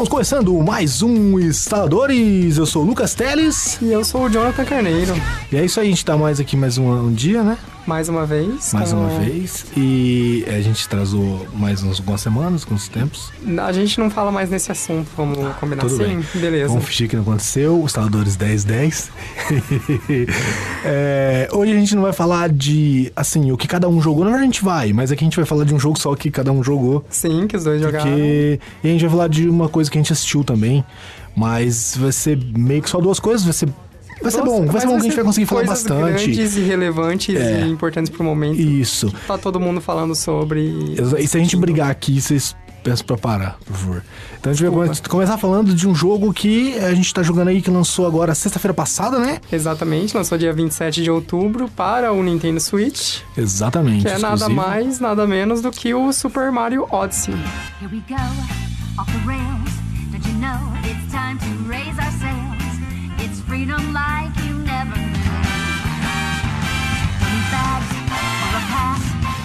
Estamos começando mais um Instaladores. Eu sou o Lucas Teles. E eu sou o Jonathan Carneiro. E é isso aí, a gente tá mais aqui mais um, um dia, né? Mais uma vez. Mais com- uma vez. E a gente atrasou mais uns, algumas semanas, alguns tempos. A gente não fala mais nesse assunto, vamos combinar Tudo assim? bem. Beleza. Vamos fingir que não aconteceu. Instaladores 1010. É, hoje a gente não vai falar de, assim, o que cada um jogou. Na verdade a gente vai, mas aqui a gente vai falar de um jogo só que cada um jogou. Sim, que os dois jogaram. Porque e a gente vai falar de uma coisa que a gente assistiu também, mas vai ser meio que só duas coisas, vai ser vai ser bom, vai ser bom que a gente vai conseguir falar coisas bastante. grandes e relevantes É. e importantes pro momento. Isso. Tá todo mundo falando sobre. E se a gente brigar aqui, vocês peço pra parar, por favor. Então a gente vai come- começar falando de um jogo que a gente tá jogando aí que lançou agora sexta-feira passada, né? Exatamente, lançou dia 27 de outubro para o Nintendo Switch, Exatamente. que é nada exclusivo. mais, nada menos do que o Super Mario Odyssey. Here we go, off the rails. Don't you know it's time to raise our sails? It's freedom like you never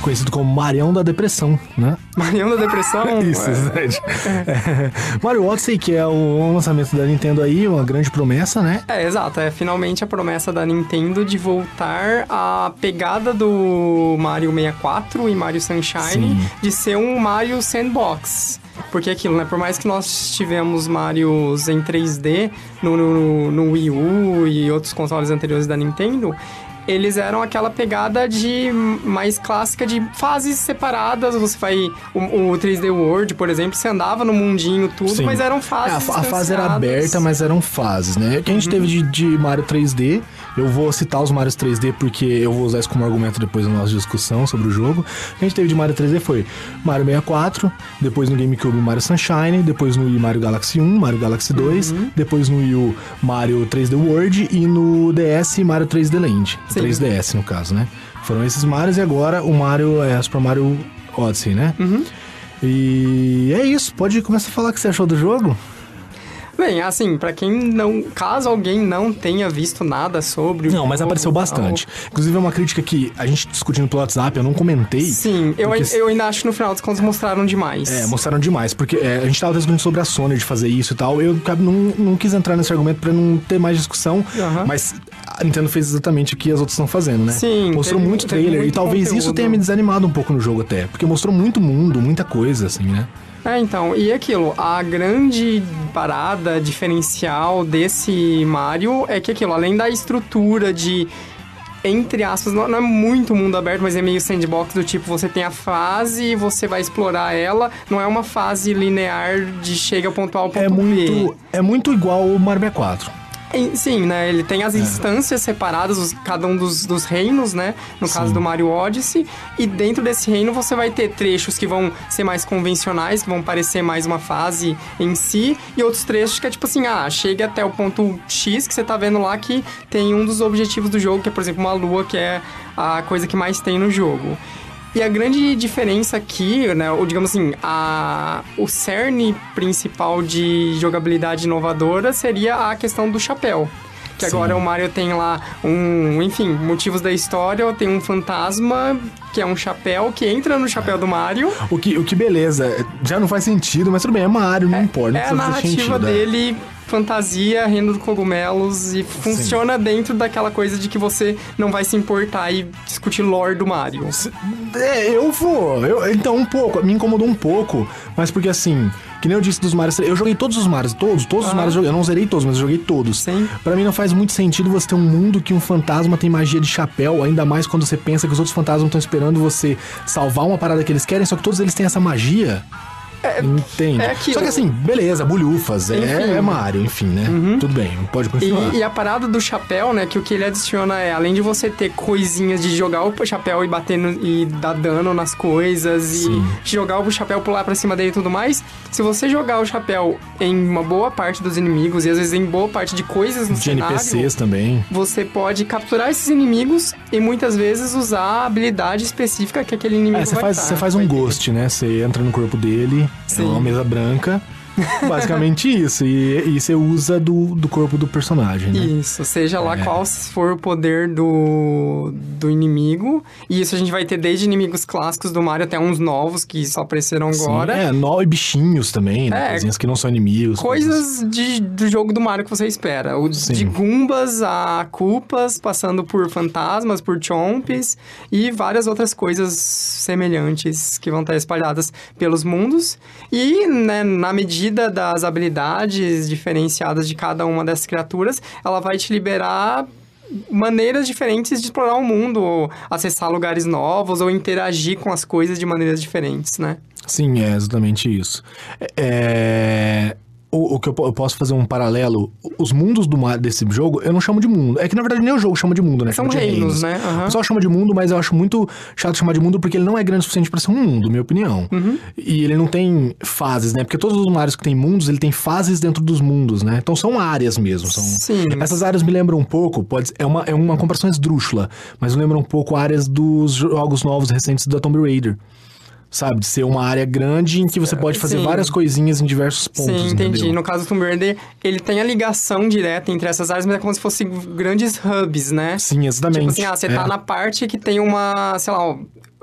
Conhecido como Marião da Depressão, né? Marião da Depressão. Isso, exatamente. É. Mario Odyssey, que é o lançamento da Nintendo aí, uma grande promessa, né? É, exato. É finalmente a promessa da Nintendo de voltar à pegada do Mario 64 e Mario Sunshine Sim. de ser um Mario Sandbox. Porque é aquilo, né? Por mais que nós tivemos Marios em 3D no, no, no Wii U e outros consoles anteriores da Nintendo, eles eram aquela pegada de mais clássica de fases separadas. Você vai. O, o 3D World, por exemplo, você andava no mundinho tudo, Sim. mas eram É, fases. a, a fase era aberta, mas eram fases, né? O que a gente teve de, de Mario 3D, eu vou citar os Marios 3D porque eu vou usar isso como argumento depois na nossa discussão sobre o jogo. O que a gente teve de Mario 3D foi Mario 64, depois no GameCube Mario Sunshine, depois no Wii Mario Galaxy 1, Mario Galaxy 2, depois no Wii U Mario 3D World e no DS Mario 3D Land. Sim. 3DS no caso, né? Foram esses Marios e agora o Mario é Super Mario Odyssey, né? E é isso, pode começar a falar o que você achou do jogo? Bem, assim, pra quem não. Caso alguém não tenha visto nada sobre. o Não, mas apareceu bastante. Inclusive, é uma crítica que a gente discutindo pelo WhatsApp, eu não comentei. Sim, eu, porque- eu ainda acho que no final dos contos mostraram demais. É, mostraram demais, porque é, a gente tava discutindo sobre a Sony de fazer isso e tal. Eu não, não quis entrar nesse argumento pra não ter mais discussão, Aham. mas a Nintendo fez exatamente o que as outras estão fazendo, né? Sim, Mostrou teve- muito trailer muito e talvez isso conteúdo. tenha me desanimado um pouco no jogo até, porque mostrou muito mundo, muita coisa, assim, né? É, então, e aquilo, a grande parada diferencial desse Mario é que aquilo, além da estrutura de. Entre aspas, não, é muito mundo aberto, mas é meio sandbox do tipo, você tem a fase e você vai explorar ela. Não é uma fase linear de chega ao ponto A ao ponto É B. muito, é muito igual o Mario 64. Sim, né? Ele tem É. as instâncias separadas, os- cada um dos, dos reinos, né? No caso Sim. do Mario Odyssey. E dentro desse reino você vai ter trechos que vão ser mais convencionais, que vão parecer mais uma fase em si. E outros trechos que é tipo assim, ah, chega até o ponto X que você tá vendo lá que tem um dos objetivos do jogo, que é, por exemplo, uma lua, que é a coisa que mais tem no jogo. E a grande diferença aqui, né, ou digamos assim, a, o cerne principal de jogabilidade inovadora seria a questão do chapéu. Que Sim. agora o Mario tem lá um, enfim, motivos da história, tem um fantasma que é um chapéu que entra no chapéu do Mario. O que, o que beleza, já não faz sentido, mas tudo bem, é Mario, não importa. não É a narrativa sentido, é. Fantasia, reino dos cogumelos, e funciona dentro daquela coisa de que você não vai se importar e discutir lore do Mario. É, eu vou. Eu, então, um pouco. Me incomodou um pouco, mas porque assim, que nem eu disse dos Marios, eu joguei todos os Marios, todos, todos os Aham. Marios. Eu não zerei todos, mas eu joguei todos. Sim. Pra mim não faz muito sentido você ter um mundo que um fantasma tem magia de chapéu, ainda mais quando você pensa que os outros fantasmas estão esperando você salvar uma parada que eles querem, só que todos eles têm essa magia. Entende? é aquilo. Só que assim, beleza, bulhufas, é, é Mario, enfim, né? Tudo bem, pode continuar. E, e a parada do chapéu, né, que o que ele adiciona é, além de você ter coisinhas de jogar o chapéu e bater no, e dar dano nas coisas Sim. e jogar o chapéu pular pra cima dele e tudo mais, se você jogar o chapéu em uma boa parte dos inimigos e às vezes em boa parte de coisas no De cenário, NPCs também. você pode capturar esses inimigos e muitas vezes usar a habilidade específica que aquele inimigo É, você faz, dar, você faz um ter. ghost, né? Você entra no corpo dele, é Sim. uma mesa branca, Basicamente isso. E, e você usa do, do corpo do personagem, né? Isso, seja lá É. qual for o poder do, do inimigo. E isso a gente vai ter desde inimigos clássicos do Mario até uns novos que só apareceram Sim, agora. É, nó e bichinhos também, né? É. Coisinhas que não são inimigos. Coisas de, do jogo do Mario que você espera. O, Sim. de Goombas a Culpas, passando por fantasmas, por Chomps e várias outras coisas semelhantes que vão estar espalhadas pelos mundos. E, né, na medida das habilidades diferenciadas de cada uma dessas criaturas, ela vai te liberar maneiras diferentes de explorar o mundo, ou acessar lugares novos, ou interagir com as coisas de maneiras diferentes, né? Sim, é exatamente isso. É... O, o que eu, eu posso fazer um paralelo, os mundos do desse jogo, eu não chamo de mundo. É que na verdade nem o jogo chama de mundo, né? São Chama de reinos, né? Aham. O pessoal chama de mundo, mas eu acho muito chato chamar de mundo porque ele não é grande o suficiente pra ser um mundo, minha opinião. Uhum. E ele não tem fases, né? Porque todos os Marios que tem mundos, ele tem fases dentro dos mundos, né? Então são áreas mesmo. São... Sim. Essas áreas me lembram um pouco, pode é uma, é uma comparação esdrúxula, mas me lembram um pouco áreas dos jogos novos recentes da Tomb Raider. Sabe? De ser uma área grande em que você pode fazer Sim. várias coisinhas em diversos pontos. Sim, entendi. entendeu? No caso do Tomb Raider, ele tem a ligação direta entre essas áreas, mas é como se fossem grandes hubs, né? Sim, exatamente. Tipo assim, ah, você É. tá na parte que tem uma, sei lá,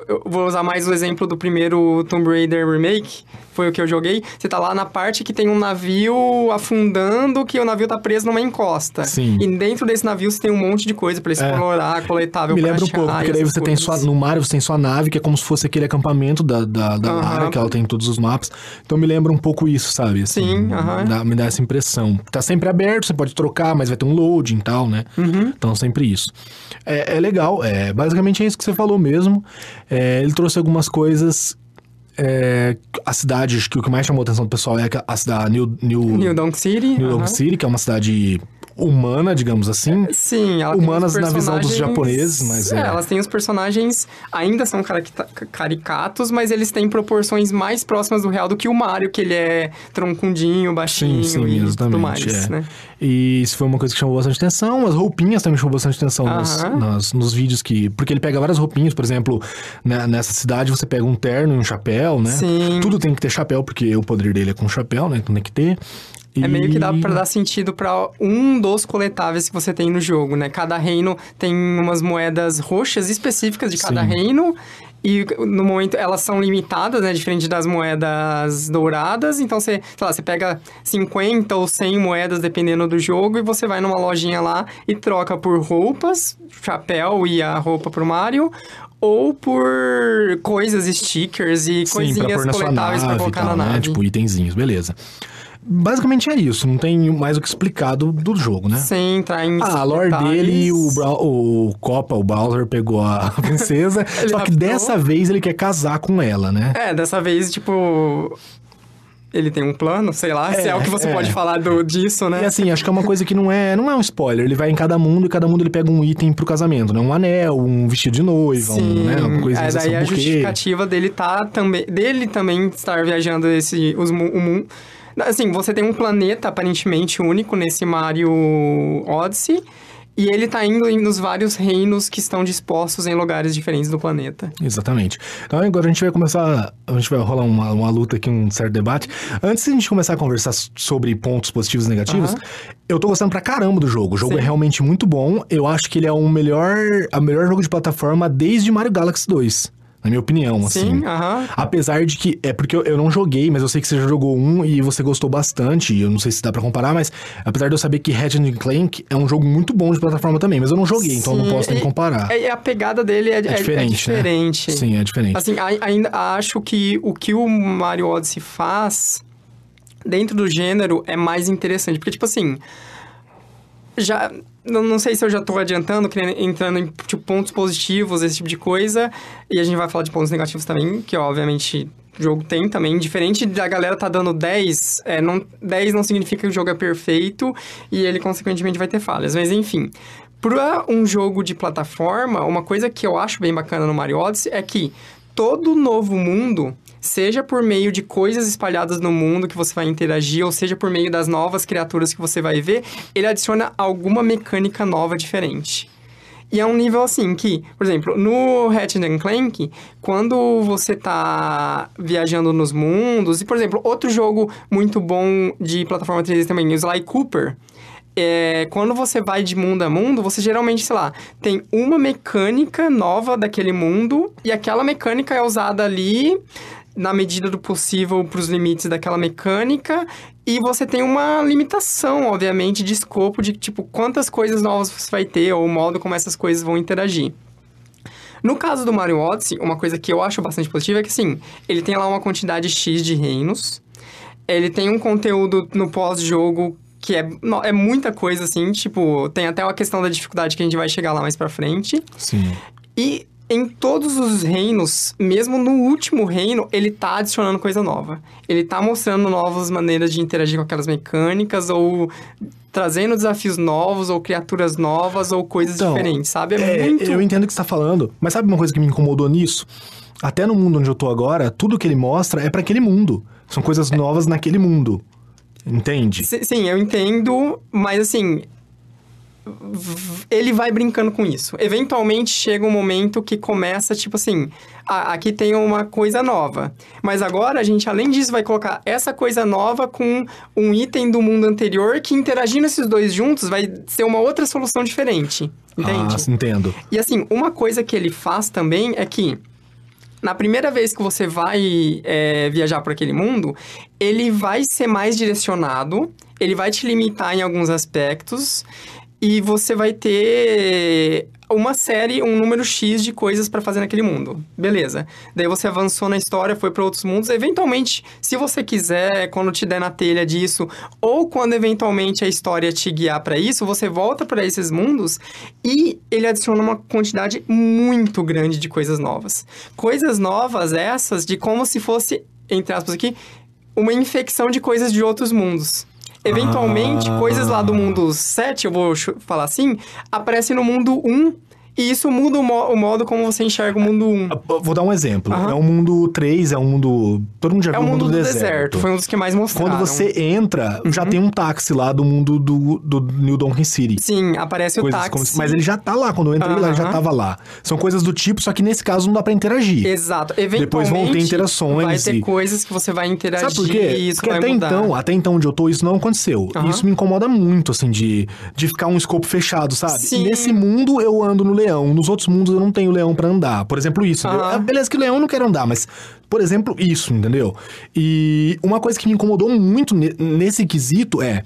eu vou usar mais o exemplo do primeiro Tomb Raider Remake, foi o que eu joguei. Você tá lá na parte que tem um navio afundando, que o navio tá preso numa encosta. Sim. E dentro desse navio você tem um monte de coisa pra explorar, coletável Me lembra um pouco, porque daí você tem sua, coisas. no Mario você tem sua nave, que é como se fosse aquele acampamento da, da, da. Lara, que ela tem em todos os mapas. Então me lembra um pouco isso, sabe? Assim, Sim, dá- me dá essa impressão. Tá sempre aberto, você pode trocar, mas vai ter um loading e tal, né? Uhum. Então sempre isso. É, é legal, é, basicamente é isso que você falou mesmo. É, ele trouxe algumas coisas. É, a cidade, acho que o que mais chamou a atenção do pessoal é a, a cidade New, New, New Donk City. New York aham. City, que é uma cidade humana, digamos assim. Sim, ela Humanas na visão dos japoneses, mas é. Elas têm os personagens, ainda são carica- caricatos, mas eles têm proporções mais próximas do real do que o Mario, que ele é troncundinho, baixinho Sim, sim, e exatamente. tudo mais, é. né? E isso foi uma coisa que chamou bastante atenção. As roupinhas também chamou bastante atenção nos, Aham. nas- nos vídeos que. Porque ele pega várias roupinhas, por exemplo, né, nessa cidade você pega um terno e um chapéu, né? Sim. Tudo tem que ter chapéu, porque o poder dele é com chapéu, né? Então tem que ter. É meio que dá E- pra dar sentido pra um dos coletáveis que você tem no jogo, né? Cada reino tem umas moedas roxas específicas de cada Sim. reino. E no momento elas são limitadas, né? Diferente das moedas douradas. Então você, sei lá, você pega 50 ou 100 moedas dependendo do jogo e você vai numa lojinha lá e troca por roupas, chapéu e a roupa pro Mario. Ou por coisas, stickers e Sim, pra coisinhas sua coletáveis nave pra e colocar tal, na né? nave. Tipo, itenzinhos, beleza. Basicamente é isso, não tem mais o que explicar do, do jogo, né? Sem entrar em Ah, a lore detalhes. dele, o, o Copa, o Bowser pegou a princesa, só que dessa vez ele quer casar com ela, né? É, dessa vez, tipo. Ele tem um plano, sei lá, se é É, o que você é. pode falar do, disso, né? E assim, acho que é uma coisa que não é, não é um spoiler. Ele vai em cada mundo e cada mundo ele pega um item pro casamento, né? Um anel, um vestido de noiva, um, né? Uma coisa é, assim, daí um a buquê. justificativa dele tá também. Dele também estar viajando esse. Os, o mundo. Assim, você tem um planeta aparentemente único nesse Mario Odyssey. E ele tá indo nos vários reinos que estão dispostos em lugares diferentes do planeta. Exatamente. Então agora a gente vai começar, a gente vai rolar uma, uma luta aqui, um certo debate. Antes de a gente começar a conversar sobre pontos positivos e negativos, eu tô gostando pra caramba do jogo. O jogo Sim. é realmente muito bom. Eu acho que ele é o melhor, a melhor jogo de plataforma desde Mario Galaxy 2. Na minha opinião, assim. Sim, aham. Apesar de que. É porque eu, eu não joguei, mas eu sei que você já jogou um e você gostou bastante. e Eu não sei se dá pra comparar, mas apesar de eu saber que Ratchet and Clank é um jogo muito bom de plataforma também, mas eu não joguei, então eu não Sim, posso nem e- comparar. É, a pegada dele é, é- é diferente, né? diferente. Sim, é diferente. Assim, ai- ainda acho que o que o Mario Odyssey faz dentro do gênero é mais interessante. Porque, tipo assim. Já. Não, não sei se eu já tô adiantando, entrando em tipo, pontos positivos, esse tipo de coisa. E a gente vai falar de pontos negativos também, que obviamente o jogo tem também. Diferente da galera tá dando 10, é, não, 10 não significa que o jogo é perfeito e ele, consequentemente, vai ter falhas. Mas, enfim. Para um jogo de plataforma, uma coisa que eu acho bem bacana no Mario Odyssey é que todo novo mundo, seja por meio de coisas espalhadas no mundo que você vai interagir, ou seja por meio das novas criaturas que você vai ver, ele adiciona alguma mecânica nova diferente. E é um nível assim que, por exemplo, no Ratchet Clank, quando você tá viajando nos mundos, e por exemplo, outro jogo muito bom de plataforma 3D também, o Sly Cooper, é, quando você vai de mundo a mundo, você geralmente, sei lá, tem uma mecânica nova daquele mundo e aquela mecânica é usada ali na medida do possível para os limites daquela mecânica e você tem uma limitação, obviamente, de escopo de tipo quantas coisas novas você vai ter ou o modo como essas coisas vão interagir. No caso do Mario Odyssey, uma coisa que eu acho bastante positiva é que, assim, ele tem lá uma quantidade X de reinos, ele tem um conteúdo no pós-jogo que é, é muita coisa, assim, tipo, tem até uma questão da dificuldade que a gente vai chegar lá mais pra frente. Sim. E em todos os reinos, mesmo no último reino, ele tá adicionando coisa nova. Ele tá mostrando novas maneiras de interagir com aquelas mecânicas, ou trazendo desafios novos, ou criaturas novas, ou coisas Então, diferentes, sabe? É, É, muito. Eu entendo o que você tá falando, mas sabe uma coisa que me incomodou nisso? Até no mundo onde eu tô agora, tudo que ele mostra é pra aquele mundo. São coisas novas naquele mundo. Entende? Si- Sim, eu entendo, mas assim. Ele vai brincando com isso. Eventualmente chega um momento que começa, tipo assim, ah, aqui tem uma coisa nova. Mas agora a gente, além disso, vai colocar essa coisa nova com um item do mundo anterior que interagindo esses dois juntos vai ser uma outra solução diferente. Entende? Ah, entendo. E assim, uma coisa que ele faz também é que na primeira vez que você vai é, viajar por aquele mundo, ele vai ser mais direcionado, ele vai te limitar em alguns aspectos e você vai ter uma série, um número X de coisas pra fazer naquele mundo. Beleza. Daí você avançou na história, foi pra outros mundos. Eventualmente, se você quiser, quando te der na telha disso, ou quando eventualmente a história te guiar pra isso, você volta pra esses mundos e ele adiciona uma quantidade muito grande de coisas novas. Coisas novas essas de como se fosse, entre aspas aqui, uma infecção de coisas de outros mundos. Eventualmente, Ah. coisas lá do mundo 7, eu vou falar assim, aparecem no mundo 1 e isso muda o, mo- o modo como você enxerga o mundo 1. Ah, Vou dar um exemplo. Aham. É um mundo 3, é um mundo. Todo mundo já É viu o o mundo do deserto. deserto. Foi um dos que mais mostraram. Quando você entra, Uhum. já tem um táxi lá do mundo do, do New Donkey City. Sim, aparece o Coisas táxi. como Mas ele já tá lá. Quando eu entrei lá, ele já tava lá. São coisas do tipo, só que nesse caso não dá pra interagir. Exato. Depois Eventualmente, vão ter interações vai ter e- coisas que você vai interagir Sabe por quê? e isso Porque até mudar. então, até então onde eu tô, isso não aconteceu. E isso me incomoda muito, assim, de, de ficar um escopo fechado, sabe? Sim. Nesse mundo eu ando no leão, nos outros mundos eu não tenho leão pra andar. Por exemplo, isso. Aham. Ah, Beleza que leão eu não quero andar, mas, por exemplo, isso, entendeu? E uma coisa que me incomodou muito ne- nesse quesito é.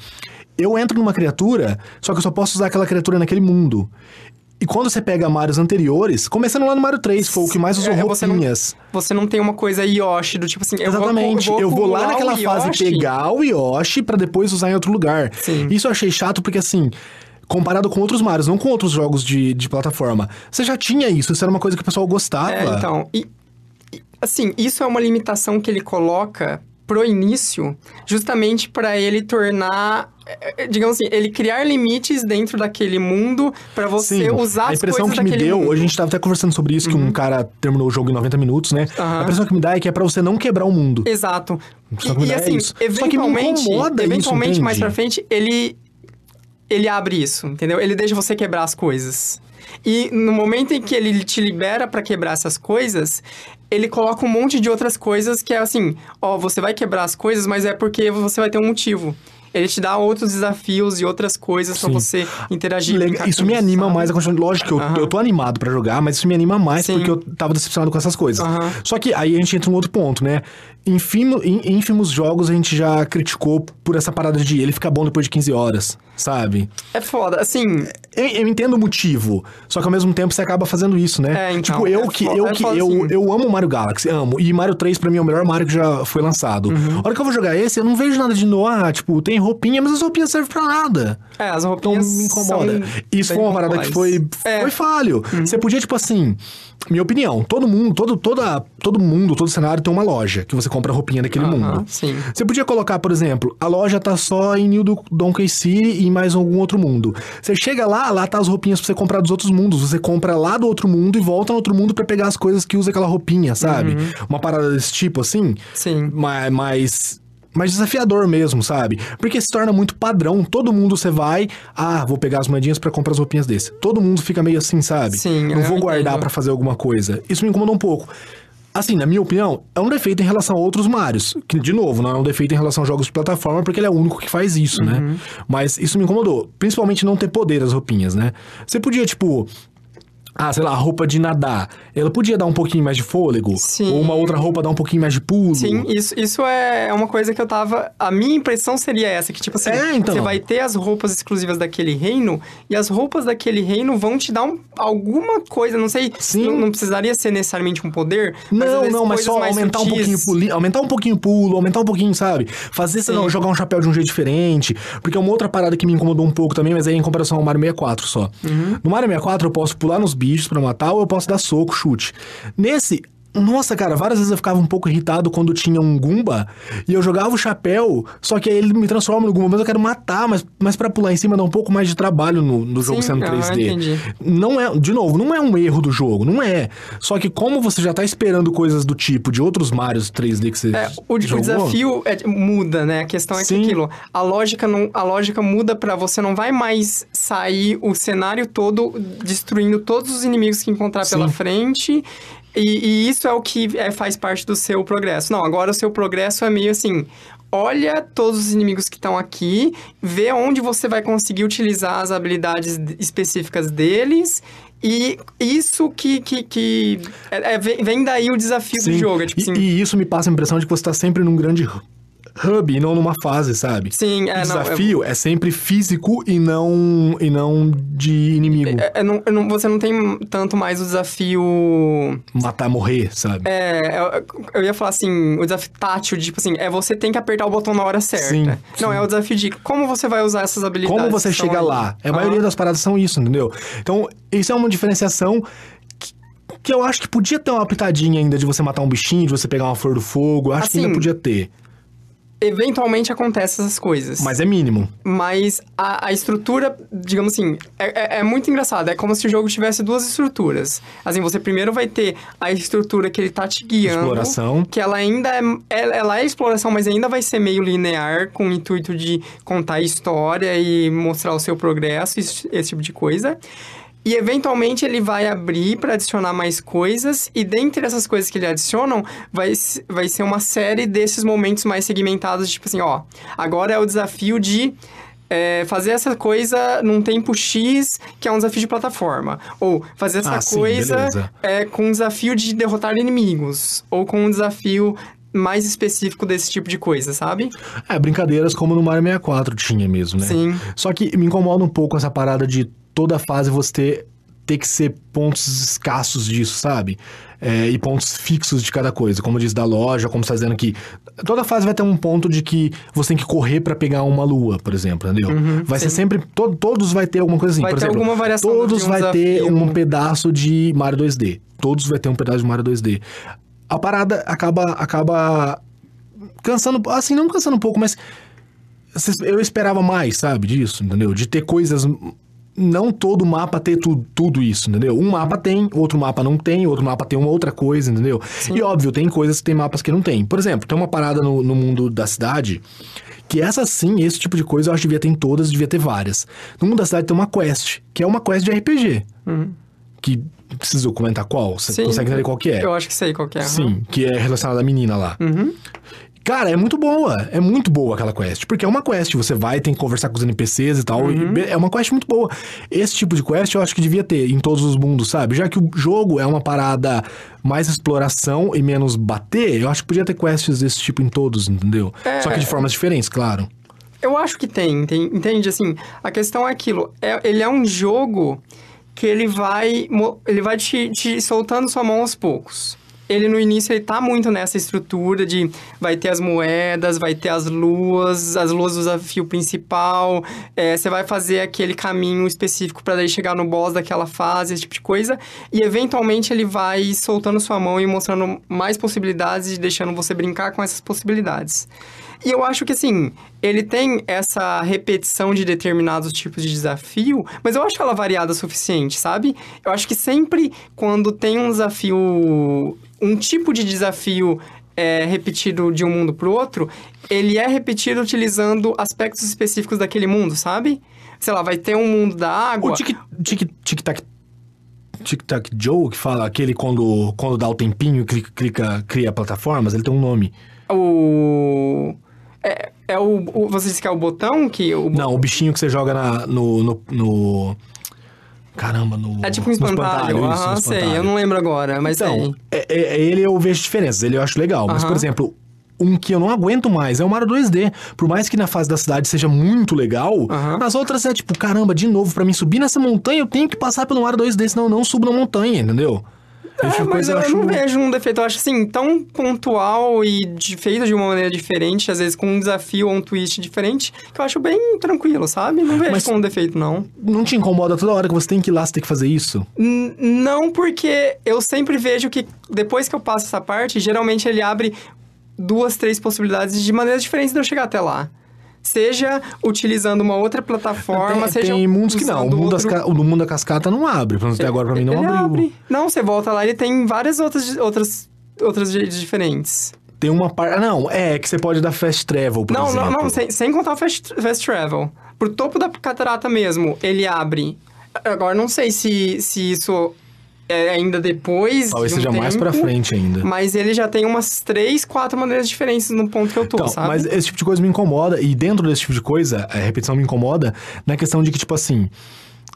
Eu entro numa criatura, só que eu só posso usar aquela criatura naquele mundo. E quando você pega Marios anteriores, começando lá no Mario 3, foi o que mais usou É, você não- roupinhas. Você não tem uma coisa Yoshi do tipo assim, eu vou- Exatamente. eu Eu vou, vou, lá naquela fase pegar o Yoshi pra depois usar em outro lugar. Sim. Isso eu achei chato porque, assim, comparado com outros Marios, não com outros jogos de, de plataforma, você já tinha isso. Isso era uma coisa que o pessoal gostava. É, então, e, e, assim, isso é uma limitação que ele coloca pro início, justamente pra ele tornar, é, é, digamos assim, ele criar limites dentro daquele mundo pra você Sim, usar a as impressão coisas que me deu, mundo. Uhum. hoje a gente tava até conversando sobre isso, que um cara terminou o jogo em 90 minutos, né? Aham. A impressão que me dá é que é pra você não quebrar o mundo. Exato. E, e é assim, me eventualmente, incomoda isso, eventualmente mais pra frente, ele ele abre isso, entendeu? Ele deixa você quebrar as coisas. E no momento em que ele te libera pra quebrar essas coisas, ele coloca um monte de outras coisas que é assim, ó, você vai quebrar as coisas, mas é porque você vai ter um motivo. Ele te dá outros desafios e outras coisas pra Sim. você interagir. Legal. Isso me anima sabe? mais a continuar. Lógico que eu, Aham. eu tô animado pra jogar, mas isso me anima mais Sim. porque eu tava decepcionado com essas coisas. Aham. Só que aí a gente entra num outro ponto, né? Infimo, em ínfimos jogos a gente já criticou por essa parada de ele ficar bom depois de 15 horas, sabe? É foda, assim, Eu, eu entendo o motivo, só que ao mesmo tempo você acaba fazendo isso, né? É, então, tipo, eu é que, eu, é que eu, sim. eu amo Mario Galaxy, amo. E Mario 3 pra mim é o melhor Mario que já foi lançado. Uhum. A hora que eu vou jogar esse, eu não vejo nada de novo. Ah, tipo, tem roupinha, mas as roupinhas servem pra nada. é, as Então roupinhas me incomoda. Isso foi uma parada que foi. É. Uhum. foi falho. Você podia, tipo assim, minha opinião, todo mundo, todo, toda, todo mundo, todo cenário tem uma loja que você compra roupinha daquele Aham, mundo. sim. Você podia colocar, por exemplo, a loja tá só em New Do- Donkey City e em mais algum outro mundo. Você chega lá, lá tá as roupinhas pra você comprar dos outros mundos. Você compra lá do outro mundo e volta no outro mundo pra pegar as coisas que usa aquela roupinha, sabe? Uhum. Uma parada desse tipo, assim. Sim. Ma- Mas, mais desafiador mesmo, sabe? Porque se torna muito padrão. Todo mundo você vai, ah, vou pegar as moedinhas pra comprar as roupinhas desse. Todo mundo fica meio assim, sabe? Sim, Não vou guardar pra fazer alguma coisa. Isso me incomodou um pouco. Assim, na minha opinião, é um defeito em relação a outros Marios. Que, de novo, não é um defeito em relação a jogos de plataforma, porque ele é o único que faz isso, Uhum. né? Mas isso me incomodou. Principalmente não ter poder as roupinhas, né? Você podia, tipo. Ah, sei lá, roupa de nadar. Ela podia dar um pouquinho mais de fôlego. Sim. Ou uma outra roupa dar um pouquinho mais de pulo. Sim, isso, isso é uma coisa que eu tava. A minha impressão seria essa: que, tipo assim, É, então. você vai ter as roupas exclusivas daquele reino, e as roupas daquele reino vão te dar um- alguma coisa, não sei. Sim. Não, não precisaria ser necessariamente um poder. mas Não, vezes não, mas só aumentar um pouquinho o pulo, aumentar um pouquinho o pulo, aumentar um pouquinho, sabe? Fazer, sei lá, jogar um chapéu de um jeito diferente. Porque é uma outra parada que me incomodou um pouco também, mas aí em comparação ao Mario 64 só. Uhum. No Mario 64 eu posso pular nos bichos pra matar ou eu posso dar soco, chute. Nesse. Nossa, cara, várias vezes eu ficava um pouco irritado quando tinha um Goomba e eu jogava o chapéu, só que aí ele me transforma no Goomba, mas eu quero matar, mas, mas pra pular em cima dá um pouco mais de trabalho no, no jogo Sim, sendo aham, 3D. entendi. Não é, de novo, não é um erro do jogo, não é. Só que como você já tá esperando coisas do tipo de outros Marios 3D que você É, o, o jogou, desafio é- muda, né? A questão é Sim. que aquilo, a lógica não, a lógica muda pra você não vai mais sair o cenário todo destruindo todos os inimigos que encontrar pela Sim. frente. E, e isso é o que é, faz parte do seu progresso. Não, agora o seu progresso é meio assim. Olha todos os inimigos que estão aqui, vê onde você vai conseguir utilizar as habilidades específicas deles. E isso que. que, que é- é- vem daí o desafio do Sim. jogo. É tipo e, assim. e isso me passa a impressão de que você tá sempre num grande hub e não numa fase, sabe? Sim, é, o não, desafio é sempre físico e não, e não de inimigo. É, é, não- é não- você não tem tanto mais o desafio. Matar, morrer, sabe? É, eu, eu ia falar assim, o desafio tátil, de, tipo assim, é você tem que apertar o botão na hora certa. Sim, não, sim. é o desafio de como você vai usar essas habilidades. Como você chega aí. lá? A Ah, maioria das paradas são isso, entendeu? Então, isso é uma diferenciação que, eu acho que podia ter uma pitadinha ainda de você matar um bichinho, de você pegar uma flor do fogo. Eu acho que ainda Assim, podia ter. Eventualmente acontecem essas coisas. Mas é mínimo. Mas a, a estrutura, digamos assim, é, é- é muito engraçado. É como se o jogo tivesse duas estruturas. Assim, você primeiro vai ter a estrutura que ele tá te guiando. Exploração. Que ela ainda é, ela é exploração, mas ainda vai ser meio linear, com o intuito de contar a história e mostrar o seu progresso, esse, esse tipo de coisa. E eventualmente ele vai abrir para adicionar mais coisas, e dentre essas coisas que ele adicionam, vai, vai ser uma série desses momentos mais segmentados, tipo assim, ó, agora é o desafio de é, fazer essa coisa num tempo X, que é um desafio de plataforma. Ou fazer essa Ah, sim, coisa beleza. é, com um desafio de derrotar inimigos. Ou com um desafio mais específico desse tipo de coisa, sabe? É, brincadeiras como no Mario 64 tinha mesmo, né? Sim. Só que me incomoda um pouco essa parada de toda fase você ter, ter que ser pontos escassos disso, sabe? É, e pontos fixos de cada coisa, como diz da loja, como você tá dizendo aqui. Toda fase vai ter um ponto de que você tem que correr pra pegar uma lua, por exemplo, entendeu? vai ser Uhum, sim. sempre. to- todos vai ter alguma coisa assim. Vai por ter exemplo, alguma variação Todos vai ter um pedaço de Mario 2D. Todos vai ter um pedaço de Mario 2D. A parada acaba. acaba cansando. Assim, não cansando um pouco, mas Eu esperava mais, sabe, disso, entendeu? De ter coisas. Não todo mapa ter tu, tudo isso, entendeu? Um mapa tem, outro mapa não tem, outro mapa tem uma outra coisa, entendeu? E óbvio, tem coisas que tem mapas que não tem. Por exemplo, tem uma parada no, no mundo da cidade que essa sim, esse tipo de coisa eu acho que devia ter em todas, devia ter várias. No mundo da cidade tem uma quest, que é uma quest de RPG. Que preciso comentar qual? Você Sim. consegue entender qual que é? Eu acho que sei qual que é. Sim, que é relacionada à menina lá. Uhum. Cara, é muito boa. É muito boa aquela quest. Porque é uma quest. Você vai, tem que conversar com os NPCs e tal. Uhum. e é uma quest muito boa. Esse tipo de quest eu acho que devia ter em todos os mundos, sabe? Já que o jogo é uma parada mais exploração e menos bater, eu acho que podia ter quests desse tipo em todos, entendeu? É. Só que de formas diferentes, claro. Eu acho que tem, tem- entende? Assim, a questão é aquilo. É, ele é um jogo que ele vai, ele vai te, te soltando sua mão aos poucos. Ele no início ele tá muito nessa estrutura de vai ter as moedas, vai ter as luas, as luas do desafio principal. é, você vai fazer aquele caminho específico para daí chegar no boss daquela fase, esse tipo de coisa. E eventualmente ele vai soltando sua mão e mostrando mais possibilidades e deixando você brincar com essas possibilidades. E eu acho que, assim, ele tem essa repetição de determinados tipos de desafio, mas eu acho ela variada o suficiente, sabe? Eu acho que sempre quando tem um desafio, um tipo de desafio é repetido de um mundo pro outro, ele é repetido utilizando aspectos específicos daquele mundo, sabe? Sei lá, vai ter um mundo da água. O tic- tic- tic-tac. Tic-tac Joe, que fala aquele quando, quando dá o tempinho, clica, clica, cria plataformas, ele tem um nome. O. É, é o, o- Você disse que é o botão que. O, Não, o bichinho que você joga na, no, no, no- Caramba, no. É tipo um espantalho. isso, no Aham, sei. espantalho. Eu não lembro agora, mas Então, sei. é, é- ele eu vejo diferenças, ele eu acho legal. Mas, por exemplo, um que eu não aguento mais é o Mario 2D. Por mais que na fase da cidade seja muito legal, Aham. nas outras é tipo, caramba, de novo, pra mim subir nessa montanha eu tenho que passar pelo Mario 2D, senão eu não subo na montanha, entendeu? É, mas eu eu acho. não vejo um defeito. Eu acho assim, tão pontual e de, feito de uma maneira diferente, às vezes com um desafio ou um twist diferente, que eu acho bem tranquilo, sabe? Não vejo Mas- como um defeito, não. Não te incomoda toda hora que você tem que ir lá, você tem que fazer isso? N- Não, porque eu sempre vejo que depois que eu passo essa parte, geralmente ele abre duas, três possibilidades de maneiras diferentes de eu chegar até lá. Seja utilizando uma outra plataforma, tem, seja tem mundos que não. O mundo, outro- ca- o do mundo da cascata não abre. Pelo menos até agora pra mim não ele abriu. abre. Não, você volta lá, ele tem várias outras outras outras diferentes. Tem uma parte. Não, é que você pode dar fast travel, por Não, exemplo. não, não, sem, sem contar o fast, fast travel. Pro topo da catarata mesmo, ele abre. Agora, não sei se, se isso é ainda depois. Talvez de um seja mais pra tempo, frente ainda. Mas ele já tem umas três, quatro maneiras diferentes no ponto que eu tô, Então, sabe? mas esse tipo de coisa me incomoda, e dentro desse tipo de coisa, a repetição me incomoda na questão de que, tipo assim,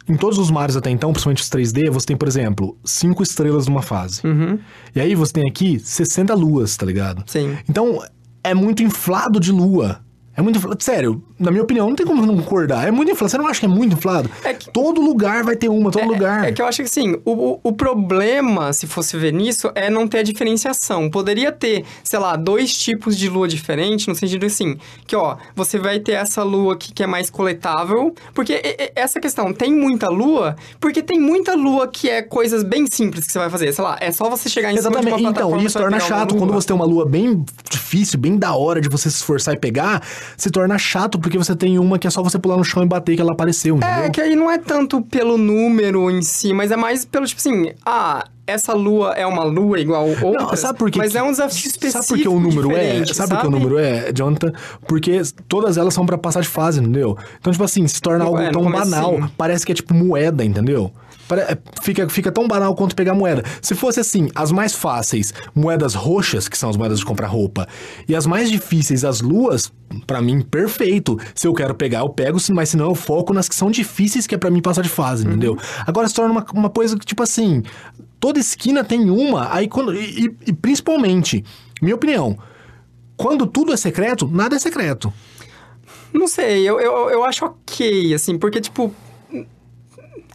em todos os mares até então, principalmente os 3D, você tem, por exemplo, cinco estrelas numa fase. Uhum, E aí você tem aqui 60 luas, tá ligado? sim. Então, é muito inflado de lua. É muito inflado. Sério, na minha opinião, não tem como não concordar. É muito inflado. Você não acha que é muito inflado? É que- Todo lugar vai ter uma, todo lugar. É que eu acho que assim, o, o, problema, se fosse ver nisso, é não ter a diferenciação. Poderia ter, sei lá, dois tipos de lua diferentes, no sentido assim, que ó, você vai ter essa lua aqui que é mais coletável, porque essa questão, tem muita lua, porque tem muita lua que é coisas bem simples que você vai fazer, sei lá, é só você chegar em cima de Exatamente. uma plataforma Então, isso torna chato. Quando você tem uma lua bem difícil, bem da hora de você se esforçar e pegar, se torna chato porque você tem uma que é só você pular no chão e bater que ela apareceu, entendeu? É, que aí não é tanto pelo número em si, mas é mais pelo, tipo assim, ah, essa lua é uma lua igual outras, Não, sabe por quê? mas é um desafio específico Sabe por que o número é? diferente, Sabe, por que o número é, Jonathan? Porque todas elas são pra passar de fase, entendeu? Então, tipo assim, se torna algo é, tão banal. Parece que é tipo moeda, entendeu? É, Fica, fica tão banal quanto pegar moeda. Se fosse assim, as mais fáceis, moedas roxas, que são as moedas de comprar roupa, e as mais difíceis, as luas, pra mim, perfeito. Se eu quero pegar, eu pego, mas senão eu foco nas que são difíceis, que é pra mim passar de fase, Uhum. entendeu? Agora se torna uma, uma coisa que, tipo assim, toda esquina tem uma, aí quando. E, e- e principalmente, minha opinião, quando tudo é secreto, nada é secreto. Não sei, eu, eu, eu acho ok, assim, porque, tipo.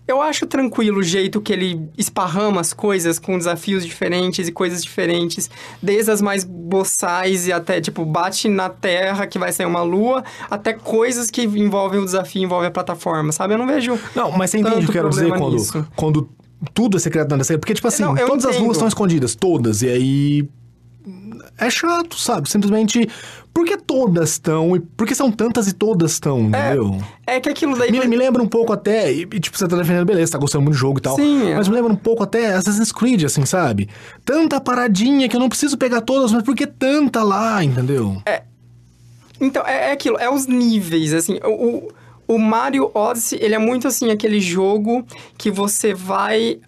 Eu acho tranquilo o jeito que ele esparrama as coisas com desafios diferentes e coisas diferentes, desde as mais boçais e até, tipo, bate na terra que vai sair uma lua, até coisas que envolvem o desafio, envolvem a plataforma, sabe? Eu não vejo. Não, mas você entende o que eu quero dizer quando, nisso. quando tudo é secreto, é secreto? Porque, tipo assim, Não, todas as entendo. luas estão escondidas, todas, e aí. É chato, sabe? Simplesmente. Por que todas estão? E por que são tantas e todas estão, entendeu? É que aquilo daí. Me, me lembra um pouco até, e, tipo, você tá defendendo, beleza, tá gostando muito do jogo e tal. Sim, é. Mas me lembra um pouco até Assassin's Creed, assim, sabe? Tanta paradinha que eu não preciso pegar todas, mas por que tanta lá, entendeu? Então, é, é aquilo, é os níveis, assim, o, o, o Mario Odyssey, ele é muito, assim, aquele jogo que você vai,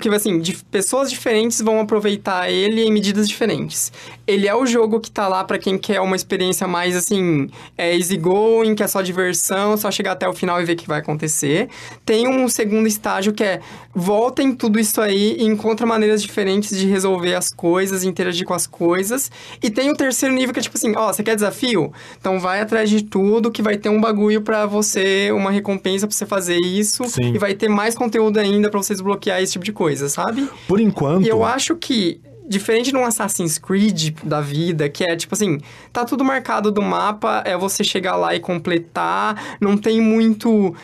que, assim, pessoas diferentes vão aproveitar ele em medidas diferentes. Ele é o jogo que tá lá pra quem quer uma experiência mais, assim, é easygoing, que é só diversão, só chegar até o final e ver o que vai acontecer. Tem um segundo estágio que é, voltem tudo isso aí e encontra maneiras diferentes de resolver as coisas, interagir com as coisas. E tem o terceiro nível que é tipo assim, ó, você quer desafio? Então vai atrás de tudo que vai ter um bagulho pra você, uma recompensa pra você fazer isso. Sim. E vai ter mais conteúdo ainda pra você desbloquear esse tipo de coisa, sabe? Por enquanto. E eu acho que, diferente de um Assassin's Creed da vida, que é tipo assim, tá tudo marcado do mapa, é você chegar lá e completar, não tem muito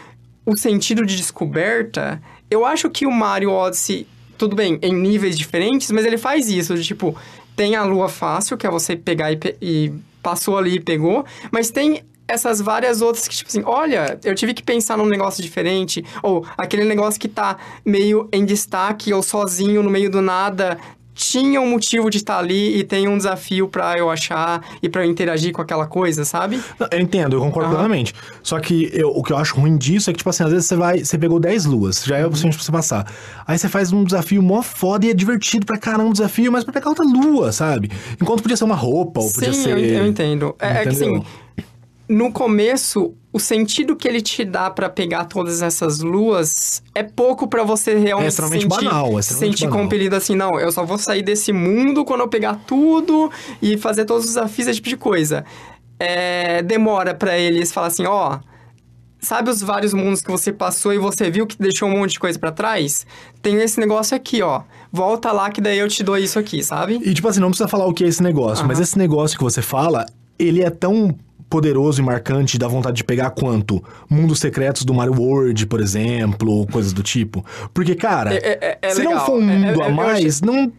o sentido de descoberta. Eu acho que o Mario Odyssey, tudo bem, em níveis diferentes, mas ele faz isso, de tipo, tem a lua fácil, que é você pegar e, e passou ali e pegou, mas tem essas várias outras que, tipo assim, olha, eu tive que pensar num negócio diferente, ou aquele negócio que tá meio em destaque ou sozinho no meio do nada, tinha um motivo de estar ali e tem um desafio pra eu achar e pra eu interagir com aquela coisa, sabe? Não, Eu entendo, eu concordo Aham. plenamente. Só que eu- o que eu acho ruim disso é que, tipo assim, às vezes você vai, você pegou 10 luas, já é o suficiente pra você passar. Aí você faz um desafio mó foda e é divertido pra caramba o desafio, mas pra pegar outra lua, sabe? Enquanto podia ser uma roupa, ou podia Sim, ser. eu, eu entendo. É, é que assim? No começo, o sentido que ele te dá pra pegar todas essas luas é pouco pra você realmente É extremamente sentir, banal, é extremamente sentir banal. compelido assim, não, eu só vou sair desse mundo quando eu pegar tudo e fazer todos os desafios, esse tipo de coisa. É, demora pra eles falar assim, ó, Sabe os vários mundos que você passou e você viu que deixou um monte de coisa pra trás? Tem esse negócio aqui, ó. Volta lá que daí eu te dou isso aqui, sabe? E, tipo assim, não precisa falar o que é esse negócio, mas Aham. esse negócio que você fala, ele é tão poderoso e marcante, dá vontade de pegar quanto? Mundos secretos do Mario World, por exemplo, ou coisas do tipo. Porque, cara, É- é- é se não legal. for um É- mundo é- a mais, não.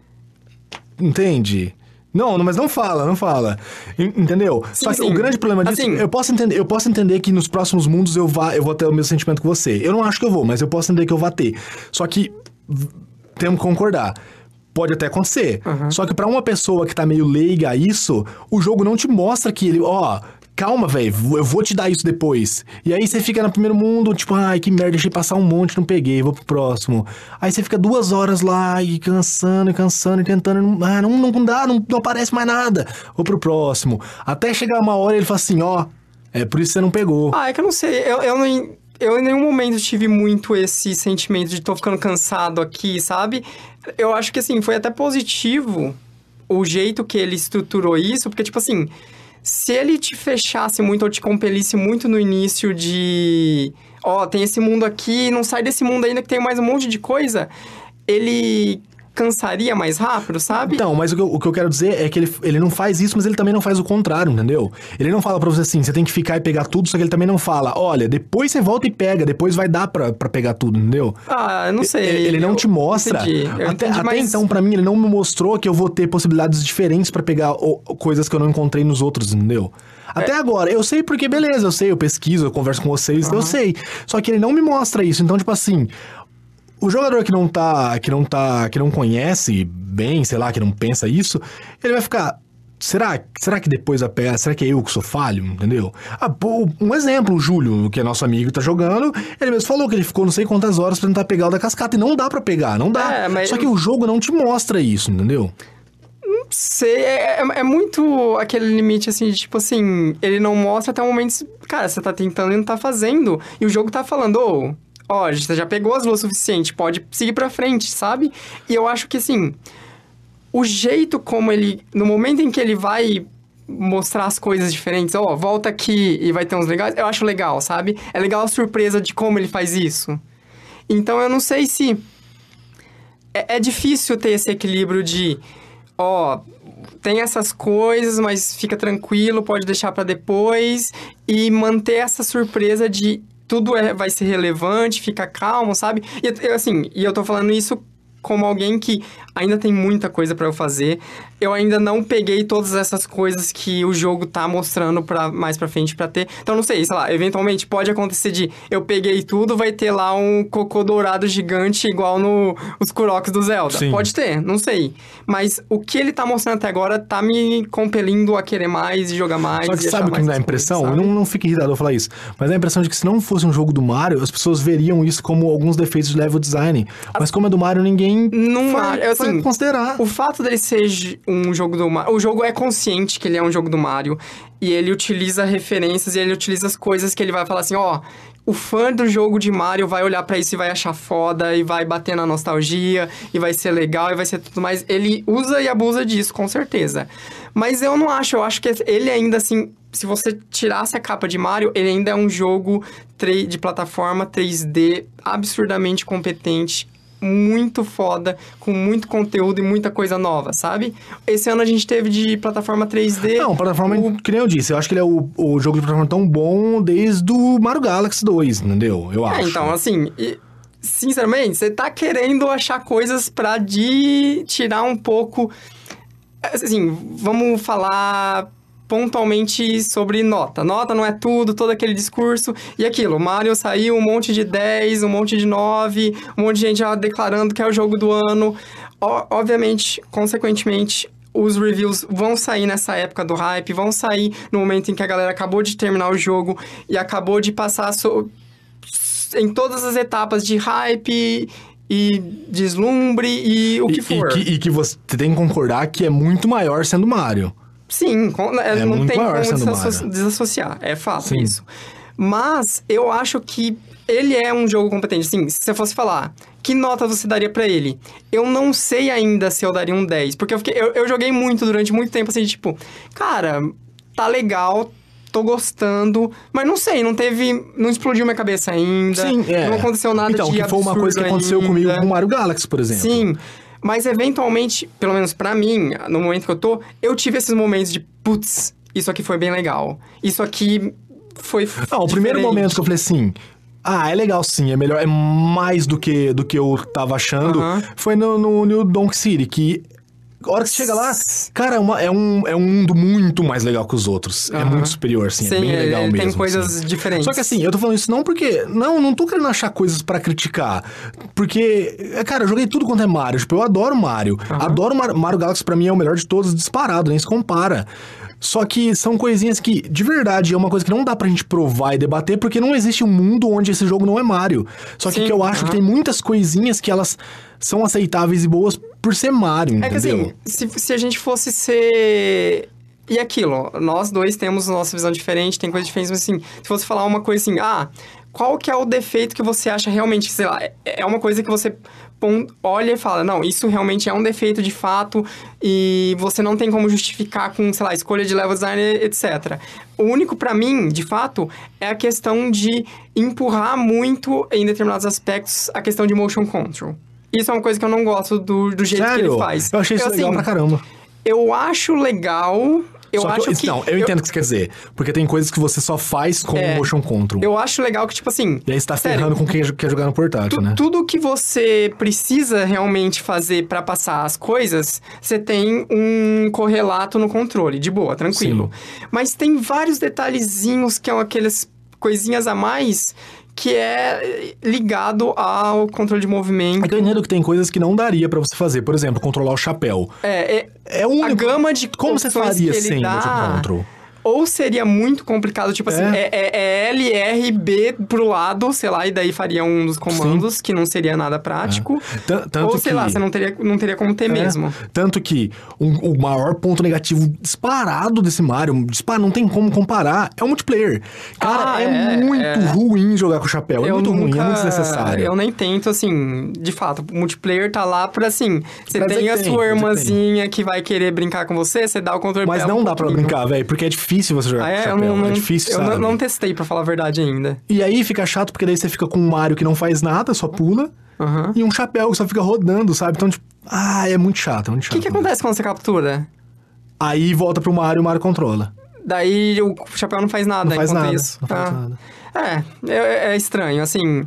Entende? Não, não, mas não fala, não fala. En- Entendeu? Sim, Só que sim. o grande problema disso, Assim- eu posso entender, eu posso entender que nos próximos mundos eu vá, eu vou ter o mesmo sentimento que você. Eu não acho que eu vou, mas eu posso entender que eu vou ter. Só que temos que concordar. Pode até acontecer. Só que pra uma pessoa que tá meio leiga a isso, o jogo não te mostra que ele, ó, calma, velho, eu vou te dar isso depois. E aí você fica no primeiro mundo, tipo, ai, que merda, deixei passar um monte, não peguei, vou pro próximo. Aí você fica duas horas lá e cansando e cansando e tentando, ah, não, não dá, não, não aparece mais nada. Vou pro próximo. Até chegar uma hora ele fala assim, ó, é por isso que você não pegou. Ah, é que eu não sei. Eu, eu, não, eu em nenhum momento tive muito esse sentimento de tô ficando cansado aqui, sabe? Eu acho que, assim, foi até positivo o jeito que ele estruturou isso, porque, tipo assim, se ele te fechasse muito ou te compelisse muito no início de. Ó, tem esse mundo aqui, não sai desse mundo ainda que tem mais um monte de coisa, ele cansaria mais rápido, sabe? Então, mas o que, eu, o que eu quero dizer é que ele, ele não faz isso, mas ele também não faz o contrário, entendeu? Ele não fala pra você assim, você tem que ficar e pegar tudo, só que ele também não fala, olha, depois você volta e pega, depois vai dar pra, pra pegar tudo, entendeu? Ah, eu não sei. Ele, ele não te mostra. entendi, até entendi, até mas- então, pra mim, ele não me mostrou que eu vou ter possibilidades diferentes pra pegar o- coisas que eu não encontrei nos outros, entendeu? É. Até agora, eu sei porque, beleza, eu sei, eu pesquiso, eu converso com vocês, eu sei. Só que ele não me mostra isso. Então, tipo assim, o jogador que não tá, que não tá, que não conhece bem, sei lá, que não pensa isso, ele vai ficar. Será, será que depois a peça, será que é eu que sou falho, entendeu? Ah, pô, um exemplo, o Júlio, que é nosso amigo, tá jogando, ele mesmo falou que ele ficou não sei quantas horas pra tentar pegar o da cascata, e não dá pra pegar, não dá. É, mas- Só que o jogo não te mostra isso, entendeu? sei, é, é- é muito aquele limite, assim, de tipo assim, ele não mostra até o momento, cara, você tá tentando e não tá fazendo, e o jogo tá falando, ô, ó, você já pegou as luas o suficiente, pode seguir pra frente, sabe? E eu acho que, assim, o jeito como ele, no momento em que ele vai mostrar as coisas diferentes, ó, volta aqui e vai ter uns legais, eu acho legal, sabe? É legal a surpresa de como ele faz isso. Então eu não sei se é, é difícil ter esse equilíbrio de, ó, tem essas coisas, mas fica tranquilo, pode deixar pra depois e manter essa surpresa de tudo é, vai ser relevante, fica calmo, sabe? E eu- assim, e eu tô falando isso como alguém que ainda tem muita coisa pra eu fazer. Eu ainda não peguei todas essas coisas que o jogo tá mostrando para mais pra frente pra ter. Então não sei, sei lá, eventualmente pode acontecer de eu peguei tudo, vai ter lá um cocô dourado gigante igual no os Kuroks do Zelda. Sim. Pode ter, não sei. Mas o que ele tá mostrando até agora tá me compelindo a querer mais e jogar mais. Só que sabe o que me dá a impressão? coisas, não, não fico irritado ao falar isso. Mas dá a impressão de que se não fosse um jogo do Mario, as pessoas veriam isso como alguns defeitos de level design. Mas como é do Mario, ninguém Não vai, assim, vai considerar. O fato dele ser um jogo do Mario. O jogo é consciente que ele é um jogo do Mario. E ele utiliza referências e ele utiliza as coisas que ele vai falar assim: ó. O fã do jogo de Mario vai olhar pra isso e vai achar foda, e vai bater na nostalgia, e vai ser legal, e vai ser tudo mais. Ele usa e abusa disso, com certeza. Mas eu não acho, eu acho que ele ainda assim. Se você tirasse a capa de Mario, ele ainda é um jogo de plataforma 3D absurdamente competente, muito foda, com muito conteúdo e muita coisa nova, sabe? Esse ano a gente teve de plataforma 3D. Não, plataforma, o- que nem eu disse, eu acho que ele é o, o jogo de plataforma tão bom desde o Mario Galaxy 2, entendeu? Eu É, acho. então, assim, e, sinceramente, você tá querendo achar coisas pra de tirar um pouco. Assim, vamos falar pontualmente sobre nota. Nota não é tudo, todo aquele discurso. E aquilo, Mario saiu um monte de 10, um monte de 9, um monte de gente já declarando que é o jogo do ano. o- obviamente, consequentemente, os reviews vão sair nessa época do hype, vão sair no momento em que a galera acabou de terminar o jogo e acabou de passar so- em todas as etapas de hype e deslumbre e o que E- for. E, que, e que você tem que concordar que é muito maior sendo Mario. Sim, com- é, É não tem como desasso- desassociar, é fato Sim. isso. Mas eu acho que ele é um jogo competente. Sim, se você fosse falar, que nota você daria pra ele? Eu não sei ainda se eu daria um 10, porque eu, fiquei, eu, eu joguei muito durante muito tempo assim, tipo, cara, tá legal, tô gostando, mas não sei, não teve, não explodiu minha cabeça ainda. Sim, é. Não aconteceu nada então, de que foi uma coisa que aconteceu ainda. comigo com o Mario Galaxy, por exemplo. Sim, mas eventualmente, pelo menos pra mim, no momento que eu tô, eu tive esses momentos de, putz, isso aqui foi bem legal. Isso aqui foi. Não, o primeiro momento que eu falei assim. Ah, é legal sim, é melhor, é mais do que, do que eu tava achando. Aham. Foi no, no New Donk City, que. A hora que você chega lá, cara, é, uma- é um, é um mundo muito mais legal que os outros. É Aham. muito superior, assim, é Sim, bem ele- legal ele mesmo. tem coisas assim. diferentes. Só que assim, eu tô falando isso não porque. Não, não tô querendo achar coisas pra criticar. Porque, é, cara, eu joguei tudo quanto é Mario. Tipo, eu adoro Mario. Adoro Mario, Mario Galaxy, pra mim é o melhor de todos, disparado, nem se compara. Só que são coisinhas que, de verdade, é uma coisa que não dá pra gente provar e debater, porque não existe um mundo onde esse jogo não é Mario. Só que, Sim, que eu acho que aham. tem muitas coisinhas que elas são aceitáveis e boas por ser Mario, É que entendeu? assim, se, se a gente fosse ser. E aquilo, nós dois temos nossa visão diferente, tem coisas diferentes, mas assim, se fosse falar uma coisa assim, ah, qual que é o defeito que você acha realmente, sei lá, é- é uma coisa que você olha e fala, não, isso realmente é um defeito de fato e você não tem como justificar com, sei lá, escolha de level design, etc. O único pra mim, de fato, é a questão de empurrar muito em determinados aspectos a questão de motion control. Isso é uma coisa que eu não gosto do, do jeito que Sério? ele faz. Eu achei isso legal assim, pra caramba. eu acho legal. Eu Só acho eu- que. Não, eu, entendo o que você quer dizer. Porque tem coisas que você só faz com É. o motion control. Eu acho legal que, tipo assim. E aí você tá sério, ferrando com quem quer jogar no portátil, tu- né? Tudo que você precisa realmente fazer pra passar as coisas, você tem um correlato no controle, de boa, tranquilo. Mas tem vários detalhezinhos que são aquelas coisinhas a mais que é ligado ao controle de movimento. É entendo que tem coisas que não daria pra você fazer. Por exemplo, controlar o chapéu. É, é, É o a gama de Como você faria sem dá, motion control? Ou seria muito complicado, tipo assim, É. é, é, é L, R, B pro lado, sei lá, e daí faria um dos comandos, que não seria nada prático. Tanto Ou sei que- lá, você não teria, não teria como ter É. mesmo. Tanto que um- o maior ponto negativo disparado desse Mario, dispara, não tem como comparar, é o multiplayer. Cara, Ah, é, é, muito é. ruim jogar com o chapéu. É muito ruim, é muito desnecessário. Eu nem tento, assim, de fato, o multiplayer tá lá pra, assim, você Pra tem a tem, sua que irmãzinha que vai querer brincar com você, você dá o controle Mas não dá pra brincar, velho, porque é difícil você jogar Ah, com é? o Eu chapéu. não, não, é difícil, eu sabe? não, não testei, pra falar a verdade ainda. E aí fica chato porque daí você fica com um Mario que não faz nada, só pula, Aham. e um chapéu que só fica rodando, sabe? Então, tipo, ah, é muito chato, é muito O chato. que, que acontece quando você captura? Aí volta pro Mario e o Mario controla. Daí o chapéu não faz nada Não faz nada, isso. não faz Ah. nada. É, é, é estranho, assim.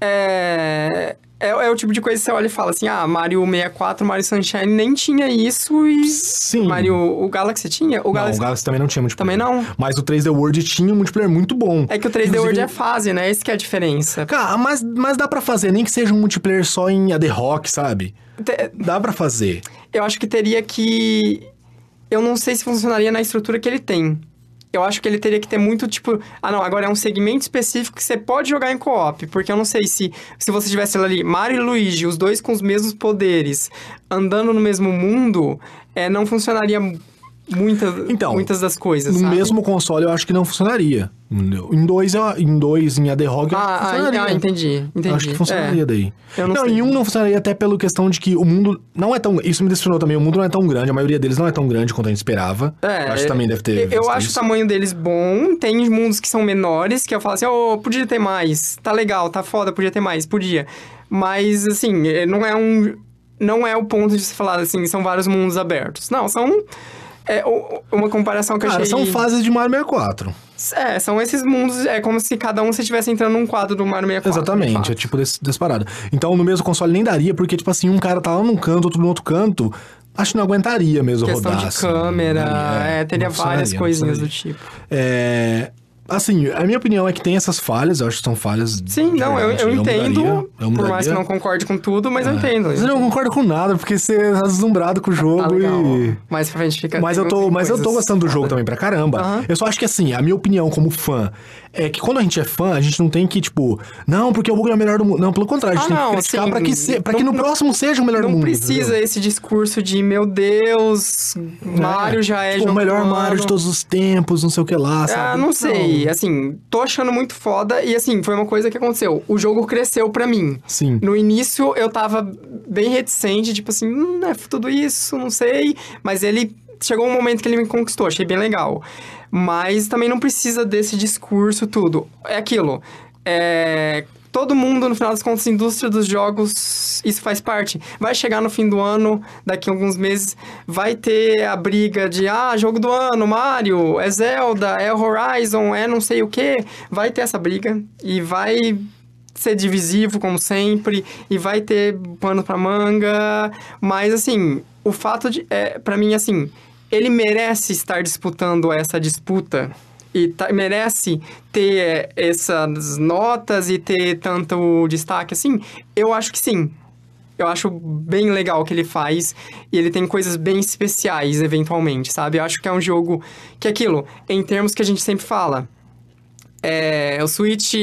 É, é, é o tipo de coisa que você olha e fala assim: ah, Mario 64, Mario Sunshine nem tinha isso e. Sim. Mario. O Galaxy tinha? O Não, Galaxy. o Galaxy também não tinha multiplayer. Também não? Mas o 3D World tinha um multiplayer muito bom. É que o 3D Inclusive- World é fase, né? Esse que é a diferença. Cara, mas, mas dá pra fazer, nem que seja um multiplayer só em AD Rock, sabe? Te- Dá pra fazer. Eu acho que teria que. Eu não sei se funcionaria na estrutura que ele tem. Eu acho que ele teria que ter muito, tipo... Ah, não, agora é um segmento específico que você pode jogar em co-op. Porque eu não sei se... Se você tivesse ali Mario e Luigi, os dois com os mesmos poderes, andando no mesmo mundo, é, não funcionaria muita, Então, muitas das coisas, No sabe? mesmo console eu acho que não funcionaria. Em dois, em dois em AD Rock eu acho que Ah, funcionaria. ah, entendi, entendi. Acho que funcionaria É. daí. Eu não sei. em um não funcionaria até pela questão de que o mundo não é tão. Isso me decepcionou também. O mundo não é tão grande, a maioria deles não é tão grande quanto a gente esperava. É, eu acho que também deve ter. Eu, acho isso. o tamanho deles bom. Tem mundos que são menores, que eu falo assim, ô, podia ter mais. Tá legal, tá foda, podia ter mais, podia. Mas, assim, eh, não é um. Não é o ponto de se falar assim, são vários mundos abertos. Não, são. É uma comparação que Cara, eu achei. são fases de Mario 64. É, são esses mundos. É como se cada um você estivesse entrando num quadro do Mario 64. de Exatamente, é tipo desse, desse parada. Então no mesmo console nem daria, porque, tipo assim, um cara tá lá num canto, outro no outro canto. Acho que não aguentaria mesmo Questão rodar. de assim, câmera, não daria, é, teria várias coisinhas do tipo. É, Assim, a minha opinião é que tem essas falhas, eu acho que são falhas. Sim, não, eu, verdade, eu entendo. mudaria, eu por mais que eu não concorde com tudo, mas eu entendo. Você não concorda com nada, porque você tá deslumbrado com o jogo Ah, legal. e. Mais pra frente fica. Mas eu tô, mas eu tô gostando do jogo também pra caramba. Aham. Eu só acho que assim, a minha opinião como fã é que quando a gente é fã, a gente não tem que, tipo, não, porque o Google é o melhor do mundo. Não, pelo contrário, a gente Ah, tem não, que criticar assim, pra que, se, pra que não- no próximo seja o melhor do Não mundo. precisa entendeu? esse discurso de, meu Deus, Mario já é tipo, o melhor Mario de todos os tempos, não sei o que lá, Ah, sabe? não sei. Assim, tô achando muito foda. E assim, foi uma coisa que aconteceu. O jogo cresceu pra mim. Sim. No início eu tava bem reticente, tipo assim, hum, é tudo isso, não sei. Mas ele chegou um momento que ele me conquistou, achei bem legal. Mas também não precisa desse discurso tudo. É aquilo. É. Todo mundo, no final das contas, indústria dos jogos, isso faz parte. Vai chegar no fim do ano, daqui a alguns meses, vai ter a briga de, ah, jogo do ano, Mario, é Zelda, é Horizon, é não sei o quê. Vai ter essa briga e vai ser divisivo, como sempre, e vai ter pano pra manga. Mas, assim, o fato de. É, para mim, assim, ele merece estar disputando essa disputa. E tá- merece ter é, essas notas e ter tanto destaque assim? Eu acho que sim. Eu acho bem legal o que ele faz. E ele tem coisas bem especiais, eventualmente, sabe? Eu acho que é um jogo que é aquilo, em termos que a gente sempre fala. É, o Switch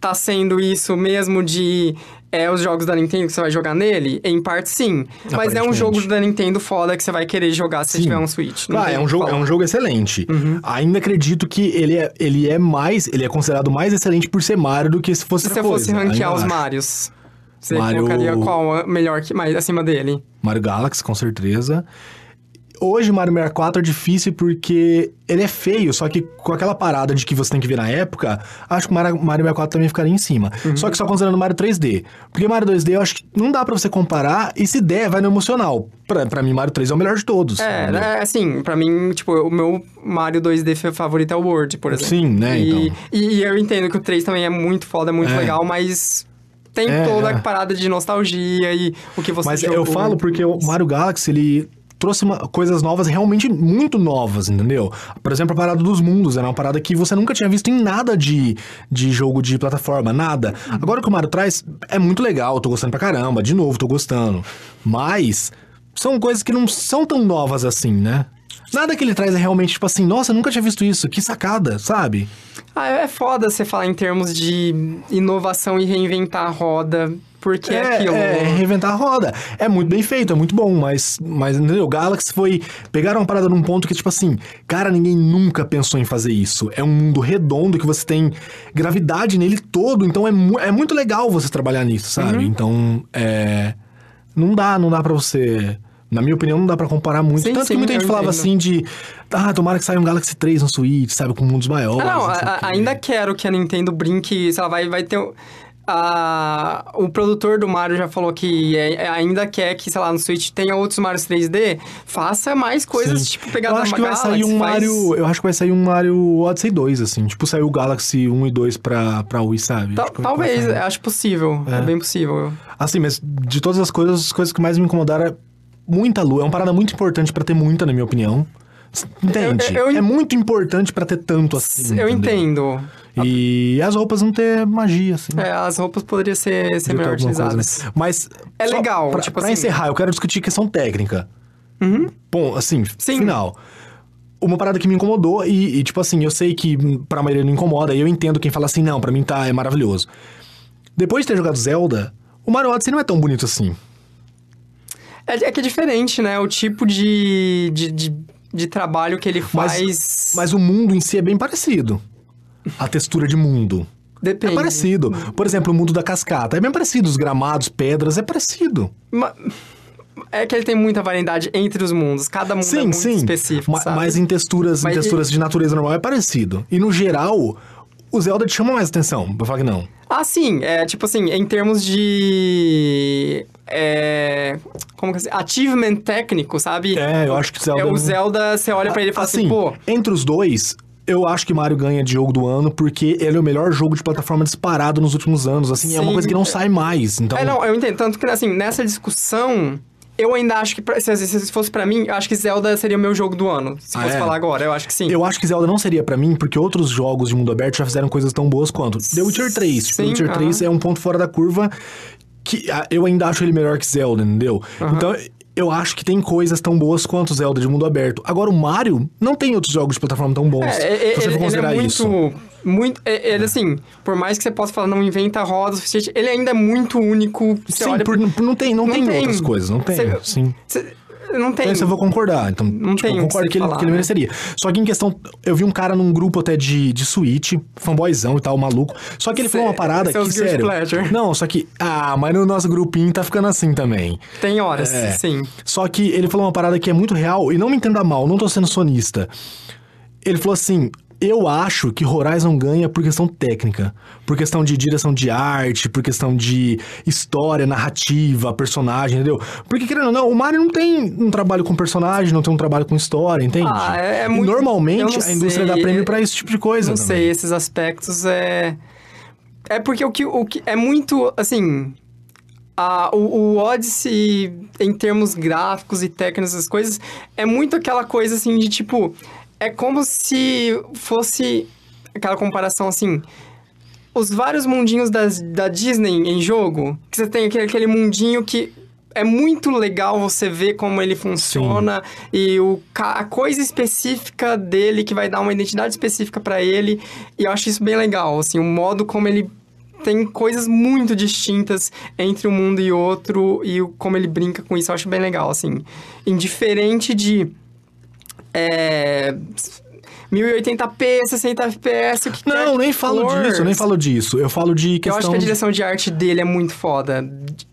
tá sendo isso mesmo de é, os jogos da Nintendo que você vai jogar nele? Em parte, sim. Mas é um jogo da Nintendo foda que você vai querer jogar se Sim. tiver um Switch. Não Ah, é um, jogo, é um jogo excelente. Uhum. Ainda acredito que ele é, ele é mais. Ele é considerado mais excelente por ser Mario do que se fosse Se você fosse ranquear os. Marios, você Mario- colocaria qual melhor que mais acima dele? Mario Galaxy, com certeza. Hoje, Mario 64 é difícil porque ele é feio, só que com aquela parada de que você tem que ver na época, acho que o Mario, Mario 64 também ficaria em cima. Uhum. Só que só considerando Mario 3D. Porque Mario 2D eu acho que não dá pra você comparar, e se der, vai no emocional. Pra, pra mim, Mario 3 é o melhor de todos. É, entendeu? né, assim, pra mim, tipo, o meu Mario 2D fa- favorito é o World, por exemplo. Sim, né, E, então. e, eu entendo que o 3 também é muito foda, é muito É. legal, mas tem É, toda é. a parada de nostalgia e o que você Mas jogou. eu falo porque o Mario Galaxy, ele trouxe uma- coisas novas, realmente muito novas, entendeu? Por exemplo, a parada dos mundos, era uma parada que você nunca tinha visto em nada de, de jogo de plataforma, nada. Agora o que o Mario traz é muito legal, tô gostando pra caramba, de novo, tô gostando. Mas são coisas que não são tão novas assim, né? Nada que ele traz é realmente tipo assim, nossa, nunca tinha visto isso, que sacada, sabe? Ah, é foda você falar em termos de inovação e reinventar a roda, porque é, aquilo. É, reinventar a roda. É muito bem feito, é muito bom, mas, mas entendeu? O Galaxy foi. Pegaram uma parada num ponto que, tipo assim, cara, ninguém nunca pensou em fazer isso. É um mundo redondo que você tem gravidade nele todo, então é, mu- é muito legal você trabalhar nisso, sabe? Uhum. Então, é. Não dá, não dá pra você. Na minha opinião, não dá pra comparar muito. Sim, Tanto sim, que muita gente falava entendo. assim de. Ah, tomara que saia um Galaxy 3 no Switch, sabe? Com mundos maiores. Ah, não, não a- ainda quero que a Nintendo brinque, sei lá, vai, vai ter... a- o produtor do Mario já falou que é- é- ainda quer que, sei lá, no Switch tenha outros Marios 3D. Faça mais coisas, Sim. tipo, pegar eu acho que vai sair um Mario. Eu acho que vai sair um Mario Odyssey 2, assim. Tipo, saiu o Galaxy 1 e 2 pra, pra Wii, sabe? Acho que vai talvez, acho possível. É. bem possível. Assim, mas de todas as coisas, as coisas que mais me incomodaram é muita luz. É uma parada muito importante pra ter muita, na minha opinião. Entende? Eu- eu- É muito importante pra ter tanto assim. eu entendeu? entendo. E as roupas não ter magia, assim. É, as roupas poderiam ser, ser melhor alguma coisa, utilizadas. né? Mas. É legal, Pra, tipo pra assim- encerrar, eu quero discutir questão técnica. Uhum. Bom, assim, Sim. final. Uma parada que me incomodou, e, e, tipo assim, eu sei que pra maioria não incomoda, e eu entendo quem fala assim, não, pra mim tá, é maravilhoso. Depois de ter jogado Zelda, o Mario Odyssey não é tão bonito assim. É, é que é diferente, né? O tipo de, de, de, de trabalho que ele Mas- faz. Mas o mundo em si é bem parecido. A textura de mundo. Depende. É parecido. Por exemplo, o mundo da cascata. É bem parecido. Os gramados, pedras, é parecido. É que ele tem muita variedade entre os mundos. Cada mundo é Sim, muito sim. específico, Ma- sabe? Mas em texturas, Mas em e- texturas de natureza normal é parecido. E no geral, o Zelda te chama mais atenção. Pra falar que não. Ah, sim. É tipo assim, em termos de... É... Como que é? Achievement técnico, sabe? É, eu acho que Zelda É, o não- Zelda, você olha pra ele e fala assim, pô... entre os dois, eu acho que Mario ganha de jogo do ano porque ele é o melhor jogo de plataforma disparado nos últimos anos. Assim, é uma Sim. coisa que não sai mais. Então, É, não, eu entendo. Tanto que, assim, nessa discussão, eu ainda acho que, pra- se, se fosse pra mim, eu acho que Zelda seria o meu jogo do ano. Se Ah, fosse é? falar agora, eu acho que sim. Eu acho que Zelda não seria pra mim, porque outros jogos de mundo aberto já fizeram coisas tão boas quanto. The Witcher 3. Tipo, The Sim, Witcher 3 é um ponto fora da curva que ah, eu ainda acho ele melhor que Zelda, entendeu? Então, eu acho que tem coisas tão boas quanto Zelda de mundo aberto. Agora, o Mario não tem outros jogos de plataforma tão bons. É, é, se você ele, for ele é considerar muito. isso. Muito, é- ele, assim, por mais que você possa falar, não inventa roda o suficiente, ele ainda é muito único. Sim, olha por- não tem, não, Não tem, tem. outras coisas, não tem. Você- sim. Você- não tem. Então, isso eu vou concordar. Então, Não tipo, tem eu que concordo você que ele, falar, que ele né? mereceria. Só que em questão, eu vi um cara num grupo até de, de Switch, fanboyzão e tal, maluco. Só que ele falou uma parada seus que, sério... pleasure. Não, só que... Ah, mas no nosso grupinho tá ficando assim também. Tem horas, É. sim. Só que ele falou uma parada que é muito real, e não me entenda mal, não tô sendo sonista. Ele falou assim: eu acho que Horizon ganha por questão técnica, por questão de direção de arte, por questão de história, narrativa, personagem, entendeu? Porque, querendo ou não, o Mario não tem um trabalho com personagem, não tem um trabalho com história, entende? Ah, é- é muito- normalmente a indústria sei, dá prêmio pra esse tipo de coisa. Não também. sei, esses aspectos é. É porque o que, o que é muito, assim. o, o Odyssey, em termos gráficos e técnicos, essas coisas, é muito aquela coisa assim de tipo. É como se fosse aquela comparação assim. Os vários mundinhos das, da Disney em jogo, que você tem aquele, aquele mundinho que é muito legal você ver como ele funciona e o, a coisa específica dele que vai dar uma identidade específica pra ele. E eu acho isso bem legal, assim, o modo como ele tem coisas muito distintas entre um mundo e outro e como ele brinca com isso, eu acho bem legal, assim. Indiferente de é, 1080p, 60 fps, o que Não, nem falo for. disso, nem falo disso. Eu falo de Eu questão. acho que a direção de arte dele é muito foda.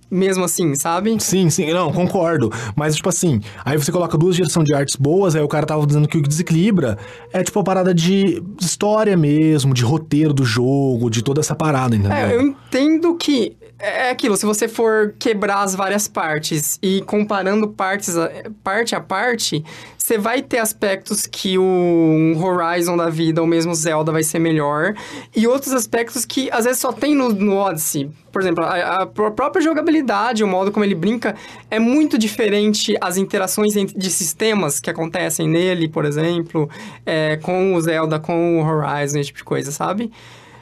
Mesmo assim, sabe? Sim, sim, não, concordo. Mas, tipo assim, aí você coloca duas direções de artes boas, aí o cara tava dizendo que o que desequilibra é, tipo, a parada de história mesmo, de roteiro do jogo, de toda essa parada, entendeu? É, eu entendo que é aquilo, se você for quebrar as várias partes e comparando partes a- parte a parte, você vai ter aspectos que o Horizon da vida, ou mesmo Zelda, vai ser melhor, e outros aspectos que às vezes só tem no, no Odyssey. Por exemplo, a, a pró- própria jogabilidade, o modo como ele brinca, é muito diferente as interações de sistemas que acontecem nele, por exemplo, é, com o Zelda, com o Horizon, esse tipo de coisa, sabe?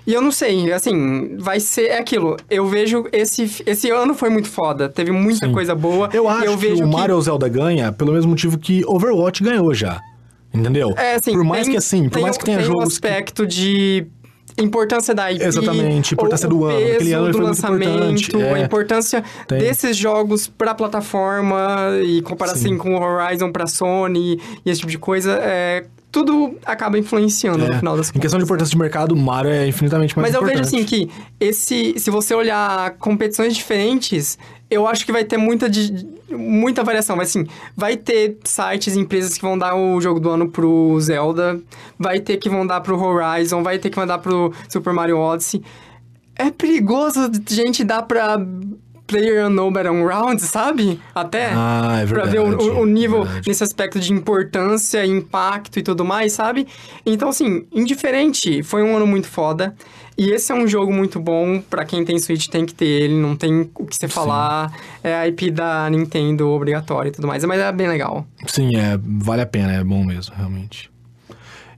E eu não sei, assim, vai ser é aquilo. Eu vejo esse esse ano foi muito foda, teve muita Sim. coisa boa. Eu acho eu vejo que o Mario ou Zelda ganha pelo mesmo motivo que Overwatch ganhou já. Entendeu? é assim, por mais tem- que assim, por mais um- que tenha tem um jogos que aspecto de importância da IP. Exatamente, importância do ano. Aquele ano do lançamento, é. a importância Tem. desses jogos pra plataforma e comparar Sim. assim com o Horizon pra Sony e esse tipo de coisa, é, tudo acaba influenciando no é, final das em contas. questão de importância de mercado, o Mario é infinitamente mais Mas eu vejo importante. assim que esse, se você olhar competições diferentes, eu acho que vai ter muita, muita variação. Mas assim, vai ter sites, empresas que vão dar o jogo do ano pro Zelda, vai ter que vão dar pro Horizon, vai ter que vão dar pro Super Mario Odyssey. É perigoso gente dar pra Player No Battlegrounds, sabe? Até. Ah, é Pra verdade. ver o, o- o nível nesse aspecto de importância, impacto e tudo mais, sabe? Então, assim, indiferente, foi um ano muito foda. E esse é um jogo muito bom, pra quem tem Switch tem que ter ele, não tem o que você falar. É a IP da Nintendo obrigatória e tudo mais, mas é bem legal. Sim, é, vale a pena, é bom mesmo, realmente.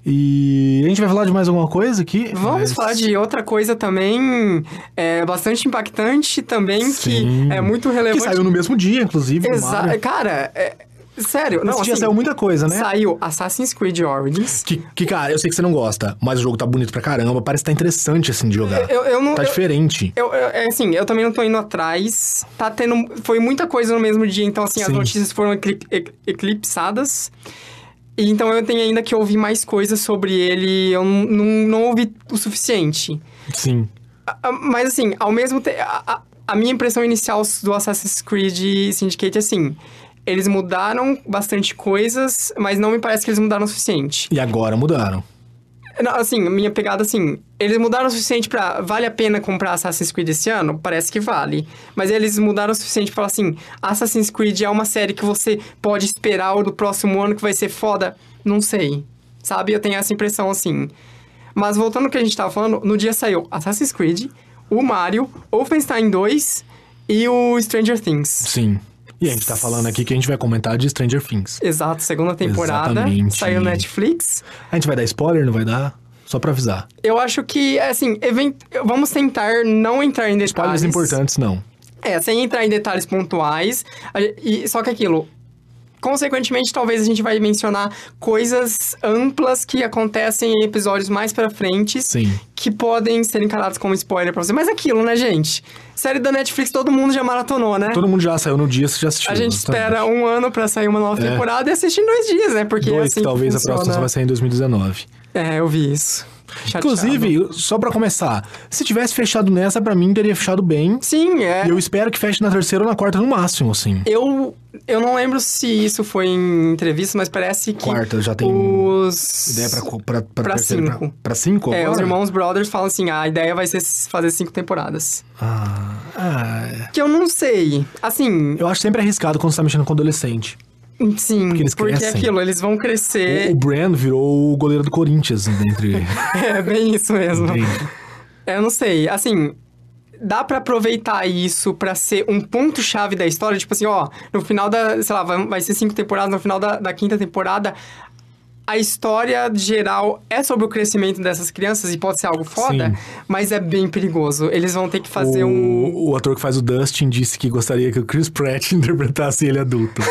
E a gente vai falar de mais alguma coisa aqui? Vamos Mas- falar de outra coisa também, é, bastante impactante também, Sim. que é muito Que relevante. saiu no mesmo dia, inclusive. do Exa Mario. Cara, é- sério, Nesse não, dia assim, saiu muita coisa, né? Saiu Assassin's Creed Origins. Que, que, cara, eu sei que você não gosta, mas o jogo tá bonito pra caramba, parece que tá interessante, assim, de jogar. Eu, eu não. Tá eu- diferente. Eu, eu- é assim, eu também não tô indo atrás. Tá tendo. Foi muita coisa no mesmo dia, então, assim, as Sim. notícias foram eclip- ec- eclipsadas. Então eu tenho ainda que ouvir mais coisas sobre ele. Eu não, não, ouvi o suficiente. Sim. Mas, assim, ao mesmo tempo. A, a- a minha impressão inicial do Assassin's Creed Syndicate é assim. Eles mudaram bastante coisas, mas não me parece que eles mudaram o suficiente. E agora mudaram. Assim, minha pegada, assim, eles mudaram o suficiente pra... Vale a pena comprar Assassin's Creed esse ano? Parece que vale. Mas eles mudaram o suficiente pra falar assim, Assassin's Creed é uma série que você pode esperar o do próximo ano que vai ser foda? Não sei. Sabe? Eu tenho essa impressão, assim. Mas voltando ao que a gente tava falando, no dia saiu Assassin's Creed, o Mario, Wolfenstein 2 e o Stranger Things. Sim. E a gente tá falando aqui que a gente vai comentar de Stranger Things. Exato, segunda temporada. Exatamente. Saiu no Netflix. A gente vai dar spoiler, não vai dar? Só pra avisar. Eu acho que, assim, event... vamos tentar não entrar em detalhes. Spoilers importantes, não. É, sem entrar em detalhes pontuais. E, só que aquilo. Consequentemente, talvez a gente vai mencionar coisas amplas que acontecem em episódios mais pra frente Sim. que podem ser encarados como spoiler pra você. Mas aquilo, né, gente? Série da Netflix todo mundo já maratonou, né? Todo mundo já saiu no dia, você já assistiu. A gente exatamente. espera um ano pra sair uma nova É. temporada e assiste em dois dias, né? Porque é Dois, assim que talvez a próxima vai sair em 2019. É, eu vi isso. Chateado. Inclusive, só pra começar, se tivesse fechado nessa, pra mim teria fechado bem. Sim, é. E eu espero que feche na terceira ou na quarta no máximo, assim. Eu, eu não lembro se isso foi em entrevista, mas parece que Quarta, já tem os... Ideia pra, pra, pra, Pra terceira, cinco. Pra, pra cinco É, agora? os irmãos Brothers falam assim, ah, a ideia vai ser fazer cinco temporadas. Ah, ah, Que eu não sei. Assim, eu acho sempre arriscado quando você tá mexendo com adolescente. Sim, Porque eles porque crescem. aquilo, eles vão O, crescer. o Brand virou o goleiro do Corinthians, dentre... é bem isso mesmo. Eu não sei, assim, dá pra aproveitar isso pra ser um ponto-chave da história, tipo assim, ó, no final da, sei lá, vai, vai ser cinco temporadas, no final da, da quinta temporada, a história geral é sobre o crescimento dessas crianças e pode ser algo foda, Sim. mas é bem perigoso. Eles vão ter que fazer o, um... o ator que faz o Dustin disse que gostaria que o Chris Pratt interpretasse ele adulto.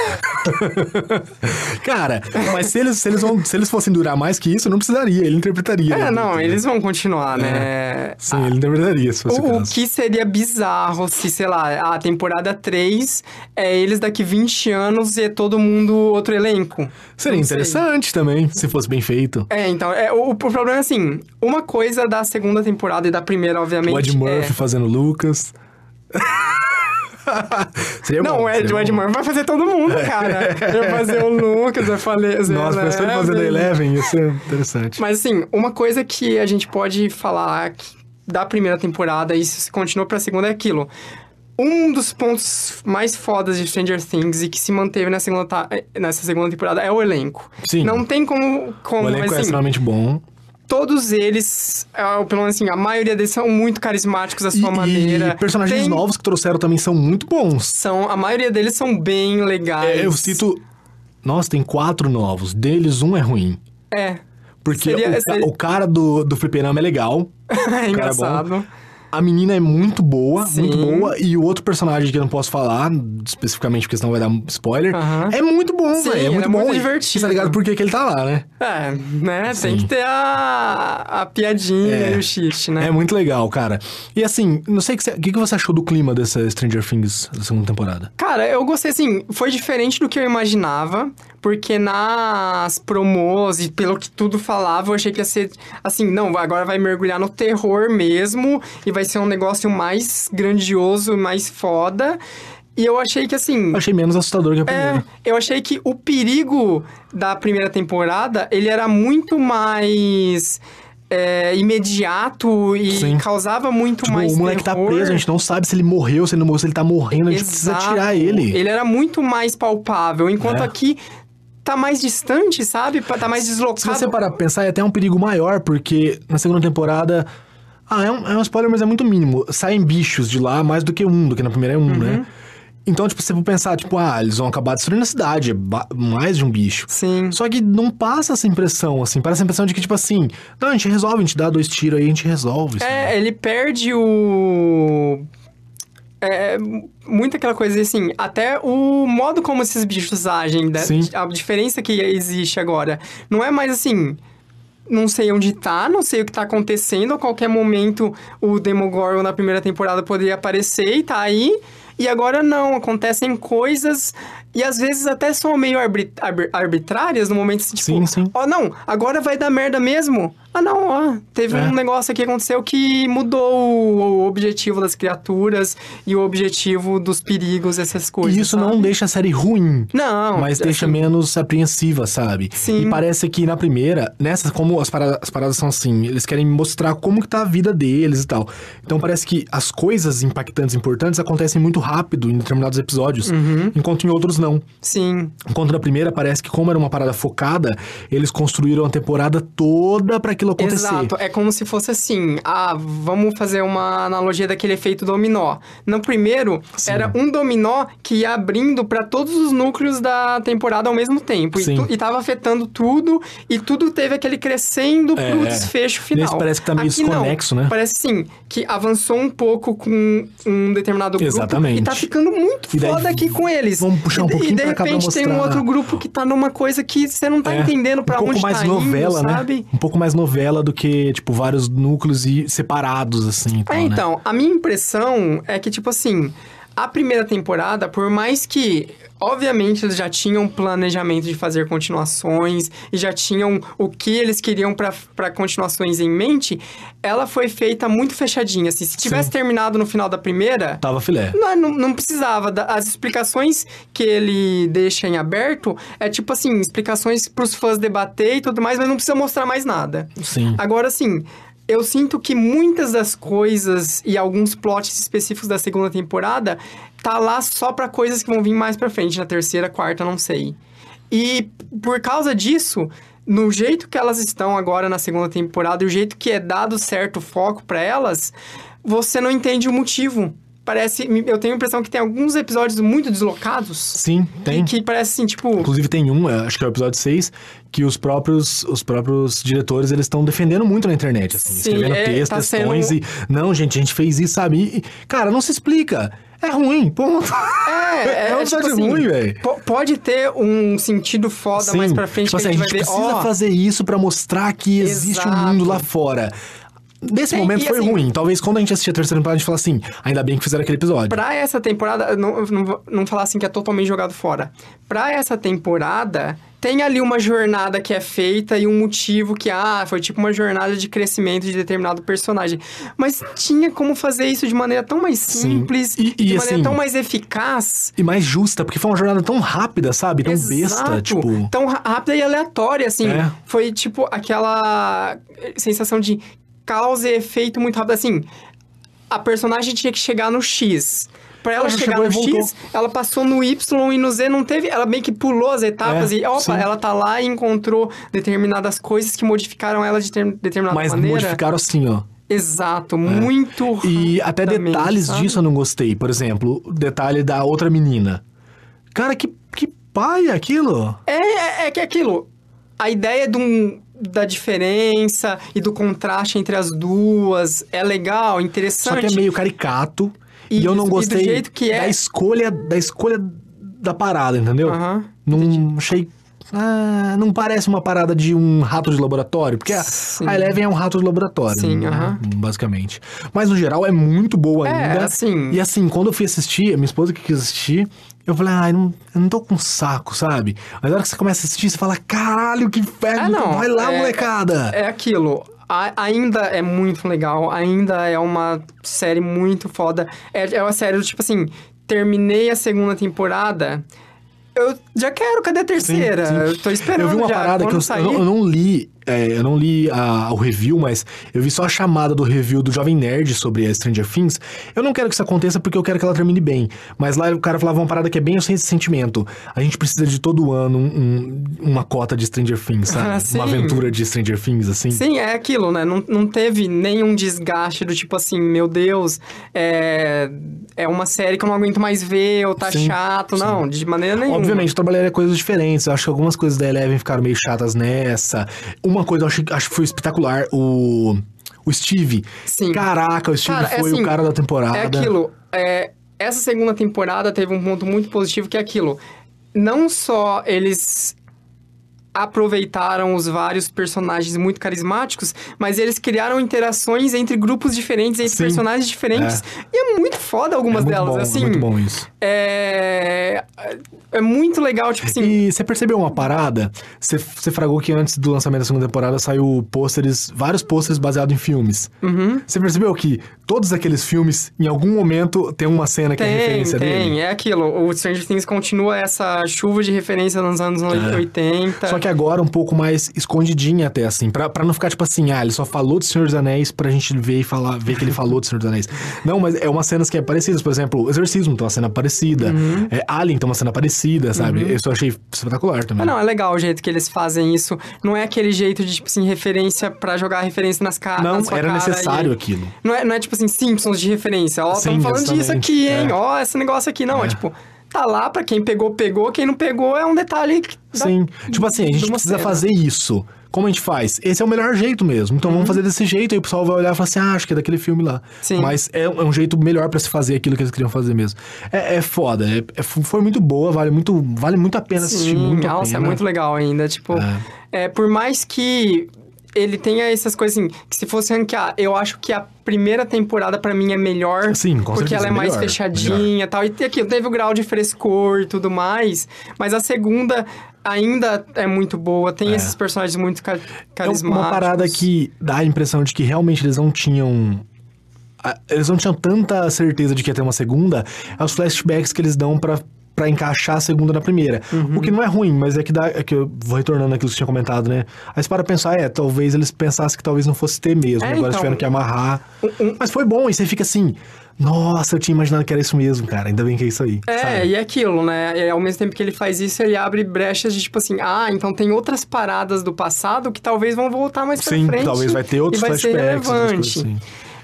Cara, mas se eles, se, eles vão, se eles fossem durar mais que isso, não precisaria, ele interpretaria. ele É, não, adulto, né? eles vão continuar, né? Sim, ele interpretaria, se fosse o, O, que seria bizarro se, sei lá, a temporada 3 é eles daqui 20 anos e é todo mundo outro elenco. Seria Não sei. interessante se fosse bem feito. É, então, é, o, o problema é assim, uma coisa da segunda temporada e da primeira, obviamente, O Ed Murphy é... fazendo Lucas. Seria Não, bom, o Ed, o Ed. Murphy vai fazer todo mundo, cara. Vai fazer o Lucas, vai fazer... Nossa, pensou em fazer da Eleven, ia ser interessante. Mas assim, uma coisa que a gente pode falar da primeira temporada e se continua pra segunda é aquilo. Um dos pontos mais fodas de Stranger Things e que se manteve na segunda, ta- nessa segunda temporada é o elenco. Sim. Não tem como... como o elenco é assim, extremamente bom. todos eles, ah, pelo menos assim, a maioria deles são muito carismáticos à sua e, maneira. e personagens Tem- novos que trouxeram também são muito bons. São, a maioria deles são bem legais. É, eu cito. Nossa, tem quatro novos. Deles, um é ruim. É. Porque Seria- o, seria- o cara do, do fliperama é legal. É bom. A menina é muito boa, Sim. muito boa. E o outro personagem que eu não posso falar especificamente, porque senão vai dar spoiler, Aham. é muito bom, velho. É muito é bom. muito divertido. Tá ligado por que que ele tá lá, né? É, né? Tem Sim. que ter a, a piadinha É. e o cheat, né? É muito legal, cara. E assim, não sei o que, você- que que você achou do clima dessa Stranger Things da segunda temporada. Cara, eu gostei, assim, foi diferente do que eu imaginava, porque nas promos e pelo que tudo falava, eu achei que ia ser, assim, não, agora vai mergulhar no terror mesmo, e vai ser um negócio mais grandioso, mais foda. E eu achei que, assim... Eu achei menos assustador que a É, primeira. eu achei que o perigo da primeira temporada, ele era muito mais é, imediato e Sim. causava muito Tipo, mais o moleque tá terror. preso, a gente não sabe se ele morreu, se ele não morreu, se ele tá morrendo, a gente precisa Exato. tirar ele. Ele era muito mais palpável, enquanto É. aqui tá mais distante, sabe? Tá mais deslocado. Se você parar pra pensar, é até um perigo maior, porque na segunda temporada. Ah, é um, é um spoiler, mas é muito mínimo. Saem bichos de lá mais do que um, do que na primeira é um, Uhum. né? Então, tipo, você for pensar, tipo, ah, eles vão acabar destruindo a cidade, é mais de um bicho. Sim. Só que não passa essa impressão, assim. Parece a impressão de que, tipo assim, não, a gente resolve, a gente dá dois tiros aí, a gente resolve. sabe? É, ele perde o. É muito aquela coisa assim, até o modo como esses bichos agem, da- Sim. a diferença que existe agora. Não é mais assim. Não sei onde tá, não sei o que tá acontecendo. A qualquer momento o Demogorgon na primeira temporada poderia aparecer e tá aí. E agora não, acontecem coisas e às vezes até são meio arbit- arbit- arbitrárias no momento assim, tipo, Sim, sim. ó, não, agora vai dar merda mesmo. Ah, não, ó, teve É. um negócio aqui que aconteceu que mudou o, o objetivo das criaturas e o objetivo dos perigos, essas coisas. E isso não sabe? deixa a série ruim. Não, Mas deixa assim, menos apreensiva, sabe? Sim. E parece que na primeira, nessas, como as paradas, as paradas são assim, eles querem mostrar como que tá a vida deles e tal. Então parece que as coisas impactantes, importantes, acontecem muito rápido em determinados episódios, Uhum. enquanto em outros não. Sim, Enquanto na primeira parece que, como era uma parada focada, eles construíram a temporada toda pra aquilo acontecer. Exato, é como se fosse assim, ah, vamos fazer uma analogia daquele efeito dominó. No primeiro, Sim. era um dominó que ia abrindo pra todos os núcleos da temporada ao mesmo tempo. E, Sim. tu, e tava afetando tudo, e tudo teve aquele crescendo pro É, é. desfecho final. Nesse parece que tá meio Aqui não, desconexo, né? Parece sim, que avançou um pouco com um determinado grupo Exatamente. e tá ficando muito E foda aqui com eles. vamos puxar um e, pouquinho e de pra cá pra repente tem um mostrar- outro grupo que tá numa coisa que você não tá É, entendendo pra um pouco onde mais tá novela, indo, né? sabe? Um pouco mais novela do que, tipo, vários núcleos e separados, assim. É, né? então, a minha impressão é que, tipo assim, a primeira temporada, por mais que, obviamente, eles já tinham planejamento de fazer continuações e já tinham o que eles queriam pra pra continuações em mente, ela foi feita muito fechadinha. Assim, se tivesse terminado no final da primeira, Tava filé. não, não, não precisava. As explicações que ele deixa em aberto é tipo assim, explicações pros fãs debater e tudo mais, mas não precisa mostrar mais nada. Sim. Agora, assim, eu sinto que muitas das coisas e alguns plots específicos da segunda temporada tá lá só pra coisas que vão vir mais pra frente, na terceira, quarta, não sei. E por causa disso, no jeito que elas estão agora na segunda temporada o jeito que é dado certo foco pra elas, você não entende o motivo. Parece, eu tenho a impressão que tem alguns episódios muito deslocados. Sim, tem. Que parece assim, tipo, Inclusive tem um, é, acho que é o episódio 6, que os próprios, os próprios diretores, eles estão defendendo muito na internet, assim, Sim, escrevendo é, textos, tá sendo- textões e... Não, gente, a gente fez isso, sabe? E, cara, não se explica. É ruim, ponto. É, É um episódio ruim, velho. po- Pode ter um sentido foda mais pra frente tipo que assim, a gente, vai ver, precisa ó, fazer isso pra mostrar que existe um Exato. mundo lá fora. Nesse Sim, momento foi assim- ruim. Talvez quando a gente assistir a terceira temporada, a gente fala assim, ainda bem que fizeram aquele episódio. Pra essa temporada, não, não, vou- não falar assim que é totalmente jogado fora. Pra essa temporada, tem ali uma jornada que é feita e um motivo que, ah, foi tipo uma jornada de crescimento de determinado personagem. Mas tinha como fazer isso de maneira tão mais Sim. simples E- e, e de maneira assim- tão mais eficaz. E mais justa, porque foi uma jornada tão rápida, sabe? Tão besta, Exato. tipo... Tão rápida e aleatória, assim. É. Foi tipo aquela sensação de causa e efeito muito rápido, assim. A personagem tinha que chegar no X. Pra ela Ela chegar no voltou. X, ela passou no Y e no Z, não teve. Ela meio que pulou as etapas É, e, opa, sim. ela tá lá e encontrou determinadas coisas que modificaram ela de ter- determinada Mas maneira. modificaram assim, ó. Exato, muito E até detalhes sabe? disso eu não gostei. Por exemplo, o detalhe da outra menina. Cara, que, que pai é aquilo? É, é, é que é aquilo. A ideia de um- da diferença e do contraste entre as duas é legal, interessante. Só que é meio caricato. E, E eu não do gostei é. da escolha da escolha da parada, entendeu? Aham. Não achei. Ah, não parece uma parada de um rato de laboratório, porque a, Sim. a Eleven é um rato de laboratório, Sim, né? aham. basicamente. Mas no geral é muito boa É, ainda. assim- E assim, quando eu fui assistir, a minha esposa que quis assistir, eu falei, ai, não, eu não tô com saco, sabe? Mas na hora que você começa a assistir, você fala, caralho, que inferno, É, não, vai lá, é- molecada. É aquilo. A- ainda é muito legal, ainda é uma série muito foda. É, é uma série tipo assim, terminei a segunda temporada, eu já quero, cadê a terceira? Sim, sim. Eu tô esperando Eu vi uma já. parada Quando que eu, eu eu não li, é, eu não li a- o review, mas eu vi só a chamada do review do Jovem Nerd sobre a Stranger Things. Eu não quero que isso aconteça porque eu quero que ela termine bem. Mas lá o cara falava uma parada que é bem esse sentimento. A gente precisa de todo ano um- um- uma cota de Stranger Things, sabe? Ah, uma aventura de Stranger Things, assim. Sim, é aquilo, né? Não, não teve nenhum desgaste do tipo assim, meu Deus, é, é uma série que eu não aguento mais ver, ou tá Sim, chato. sim. Não, de maneira nenhuma. Obviamente, eu trabalharia coisas diferentes. Eu acho que algumas coisas da Eleven ficaram meio chatas nessa. Uma coisa eu acho, acho que foi espetacular, o, o Steve. Sim. Caraca, o Steve Cara, é foi assim, o cara da temporada. É aquilo. é, essa segunda temporada teve um ponto muito positivo que é aquilo. Não só eles aproveitaram os vários personagens muito carismáticos, mas eles criaram interações entre grupos diferentes, entre Sim. personagens diferentes. E é muito foda algumas é muito delas. bom, assim, é muito bom isso. É... é muito legal, tipo assim. E você percebeu uma parada? Você, você fragou que antes do lançamento da segunda temporada saiu pôsteres, vários pôsteres baseados em filmes. Uhum. Você percebeu que todos aqueles filmes, em algum momento, tem uma cena que é Tem, referência tem, dele? é aquilo. O Stranger Things continua essa chuva de referência nos anos 80. Só que que agora um pouco mais escondidinha até, assim, pra, pra não ficar tipo assim, ah, ele só falou de Senhor dos Anéis pra gente ver e falar, ver que ele falou de Senhor dos Anéis. Não, mas é umas cenas que é parecidas, por exemplo, Exorcismo tem uma cena parecida, Uhum. é, Alien tem uma cena parecida, sabe? Isso eu achei espetacular também. Ah, não, é legal o jeito que eles fazem isso. Não é aquele jeito de, tipo assim, referência pra jogar referência nas caras. Não, na era necessário e- aquilo. Não é, não é tipo assim, Simpsons de referência. Ó, estamos falando disso aqui, hein? É. Ó, esse negócio aqui. Não, é. É. tipo, tá lá pra quem pegou, pegou. Quem não pegou é um detalhe que dá- Sim. Tipo assim, a gente precisa cena. fazer isso. Como a gente faz? Esse é o melhor jeito mesmo. Então vamos fazer desse jeito. Aí o pessoal vai olhar e falar assim: ah, acho que é daquele filme lá. Uhum. Sim. Mas é, é um jeito melhor pra se fazer aquilo que eles queriam fazer mesmo. É, é foda. é- é- foi muito boa, vale muito, vale muito a pena assistir. Sim, Muito a nossa, pena. é muito legal ainda. Tipo, é. por mais que ele tenha essas coisas assim, que se fosse ranquear, eu acho que a primeira temporada pra mim é melhor. Sim, com Porque ela é mais melhor, fechadinha e tal. E aqui, teve o grau de frescor e tudo mais. Mas a segunda ainda é muito boa. Tem esses personagens muito ca É carismáticos. uma parada que dá a impressão de que realmente eles não tinham. Eles não tinham tanta certeza de que ia ter uma segunda. É os flashbacks que eles dão pra, pra encaixar a segunda na primeira. Uhum. O que não é ruim, mas é que dá. É que eu vou retornando aquilo que você tinha comentado, né? Aí você para pensar, é, talvez eles pensassem que talvez não fosse ter mesmo. É, agora eles então. tiveram que amarrar. Um- um- Mas foi bom, e você fica assim. Nossa, eu tinha imaginado que era isso mesmo, cara. Ainda bem que é isso aí. É, sabe? e é aquilo, né? E ao mesmo tempo que ele faz isso, ele abre brechas de tipo assim, ah, então tem outras paradas do passado que talvez vão voltar mais pra Sim, frente. talvez vai ter outros e vai ser flashbacks, outras relevante. assim.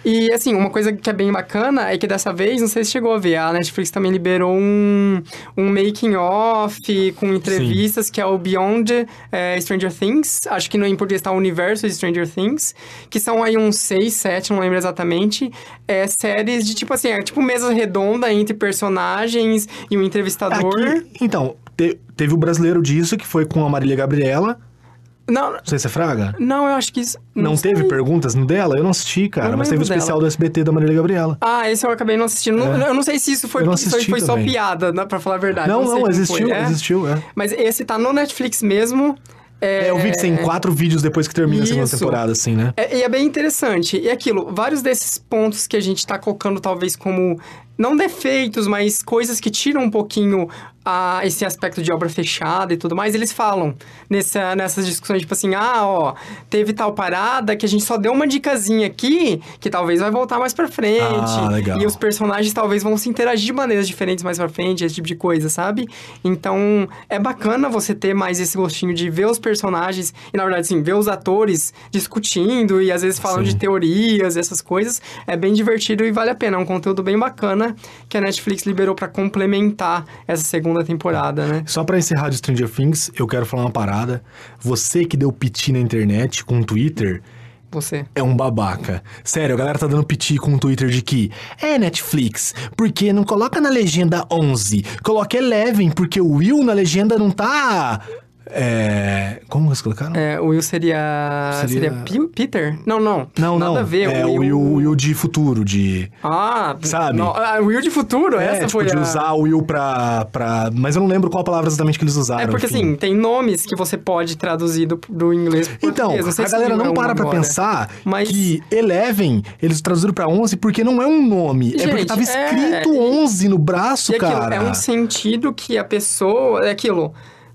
E assim, uma coisa que é bem bacana é que dessa vez, não sei se chegou a ver, a Netflix também liberou um, um making off com entrevistas que é o Beyond eh, Stranger Things. Acho que no em português está o Universo de Stranger Things, que são aí uns seis, sete, não lembro exatamente. É, séries de tipo assim, é tipo mesa redonda entre personagens e um entrevistador. Aqui, então, te- teve o brasileiro disso, que foi com a Marília Gabriela. Não, Não sei se é Fraga. não, eu acho que isso. Não, sei. teve perguntas no dela? Eu não assisti, cara. Não mas teve o especial do SBT da Marília Gabriela. Ah, esse eu acabei não assistindo. Não- É. Eu não sei se isso foi, não isso assisti foi só piada, né, pra falar a verdade. não, não, existiu, foi. É. existiu, é. Mas esse tá no Netflix mesmo. É, É, eu vi que tem quatro vídeos depois que termina a segunda Isso. temporada, assim, né? É, e é bem interessante. E aquilo, vários desses pontos que a gente tá colocando talvez como não defeitos, mas coisas que tiram um pouquinho a, esse aspecto de obra fechada e tudo mais, eles falam nessa, nessas discussões, tipo assim, ah, ó, teve tal parada que a gente só deu uma dicasinha aqui, que talvez vai voltar mais pra frente. Ah, legal. E os personagens talvez vão se interagir de maneiras diferentes mais pra frente, esse tipo de coisa, sabe? Então, é bacana você ter mais esse gostinho de ver os personagens e, na verdade, sim, ver os atores discutindo e às vezes falando Sim. de teorias, essas coisas. É bem divertido e vale a pena. É um conteúdo bem bacana que a Netflix liberou pra complementar essa segunda temporada, né? Só pra encerrar de Stranger Things, eu quero falar uma parada. Você que deu piti na internet com o Twitter Você. é um babaca. Sério, a galera tá dando piti com o Twitter de que é Netflix, porque não coloca na legenda 11, coloca Eleven, porque o Will na legenda não tá. É. Como eles colocaram? É, o Will seria. Seria- Seria, Peter? Não, não. Não, Nada não. a ver. É o Will, o Will de futuro, de. Ah, Sabe? não, ah, Will de futuro, É, essa tipo, foi de a... usar o Will pra, pra. Mas eu não lembro qual palavra exatamente que eles usaram. É porque enfim. assim, tem nomes que você pode traduzir do, do inglês pro Então, português. Sei a galera é não para pra agora. pensar Mas- que Eleven, eles traduziram pra 11 porque não é um nome. é porque Gente, tava é- escrito 11 no braço, E aquilo, cara. é um sentido que a pessoa... É aquilo,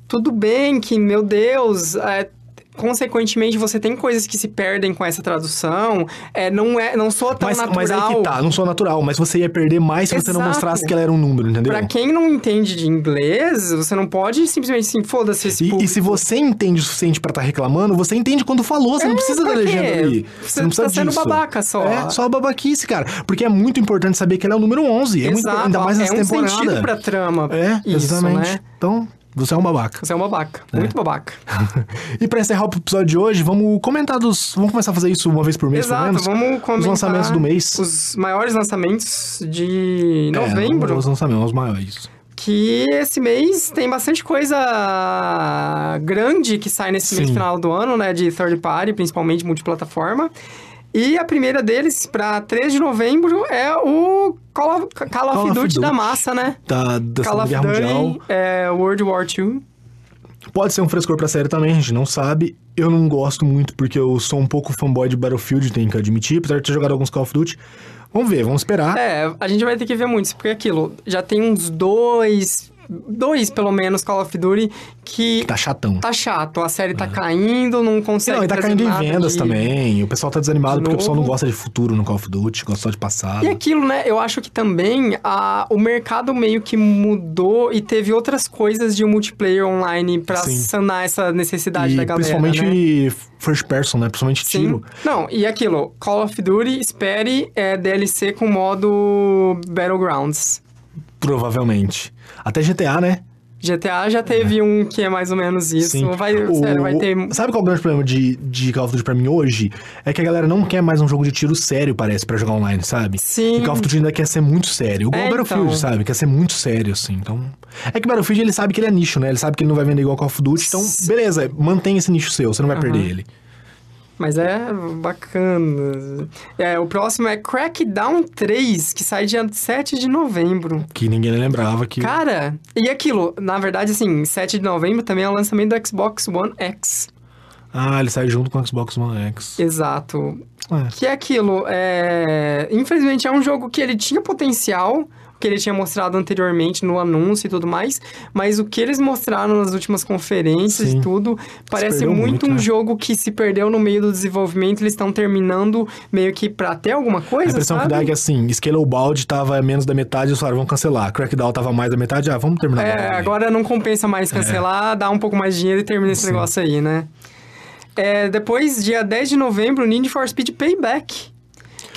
tudo bem que, meu Deus... é, consequentemente, você tem coisas que se perdem com essa tradução. É, não, é, não soa tão mas, natural. mas aí que tá, não sou natural, mas você ia perder mais se você não Exato. mostrasse que ela era um número, entendeu? Pra quem não entende de inglês, você não pode simplesmente assim, foda-se esse E, e se você entende o suficiente pra estar reclamando, você entende quando falou, você não É, precisa da legenda ali. Você não precisa tá sendo disso. babaca só. É, só babaquice, cara. Porque é muito importante saber que ele é o número 11. É muito, Exato, ainda mais nessa é um temporada. sentido pra trama. É, isso, exatamente. né? Então, você é um babaca. Você é um babaca, muito babaca. e pra encerrar o episódio de hoje, vamos comentar dos. Vamos começar a fazer isso uma vez por mês, pelo Exato, menos? vamos comentar Os lançamentos do mês. Os maiores lançamentos de É, novembro. os lançamentos, os maiores. Que esse mês tem bastante coisa grande que sai nesse mês Sim. final do ano, né? De third party, principalmente multiplataforma. E a primeira deles, pra 3 de novembro, é o Call of, Call of Call of Duty da Duty. massa, né? Da, da Call of Guerra Mundial. Duty, é, World War II. Pode ser um frescor pra série também, a gente não sabe. Eu não gosto muito porque eu sou um pouco fanboy de Battlefield, tenho que admitir, apesar de ter jogado alguns Call of Duty. Vamos ver, vamos esperar. É, a gente vai ter que ver muitos, porque aquilo, já tem uns dois dois, pelo menos, Call of Duty, que Tá chatão. tá chato. A série tá caindo, não consegue Não, e tá caindo em vendas de- também. O pessoal tá desanimado de porque o pessoal não gosta de futuro no Call of Duty, gosta só de passado. E aquilo, né? Eu acho que também a, o mercado meio que mudou e teve outras coisas de um multiplayer online pra Sim. sanar essa necessidade E da galera. principalmente né? first person, né? Principalmente Sim. tiro. Não, e aquilo, Call of Duty, espere é, DLC com modo Battlegrounds. Provavelmente. Até GTA, né? GTA já teve um que é mais ou menos isso. Vai, O- sério, vai ter. Sabe qual é o grande problema de, de Call of Duty pra mim hoje? É que a galera não quer mais um jogo de tiro sério, parece, pra jogar online, sabe? Sim. E Call of Duty ainda quer ser muito sério. Igual É, o Battlefield, então. sabe? Quer ser muito sério, assim. Então. É que o Battlefield ele sabe que ele é nicho, né? Ele sabe que ele não vai vender igual Call of Duty. Então, beleza, mantém esse nicho seu, você não vai perder ele. Mas é bacana. É, o próximo é Crackdown 3, que sai dia 7 de novembro. Que ninguém lembrava que. Cara, e aquilo, na verdade, assim, 7 de novembro também é o lançamento do Xbox One X. Ah, ele sai junto com o Xbox One X. Exato. É. Que é aquilo, é... Infelizmente é um jogo que ele tinha potencial, que ele tinha mostrado anteriormente no anúncio e tudo mais, mas o que eles mostraram nas últimas conferências Sim. e tudo, parece muito, muito, um né? jogo que se perdeu no meio do desenvolvimento, eles estão terminando meio que pra ter alguma A coisa, impressão sabe? que dá é que assim, Scalebound tava menos da metade, eles falaram, vamos cancelar. Crackdown tava mais da metade, ah, vamos terminar. É, agora não compensa mais cancelar, dá um pouco mais de dinheiro e termina esse Sim. negócio aí, né? É, depois, dia 10 de novembro, Need for Speed Payback.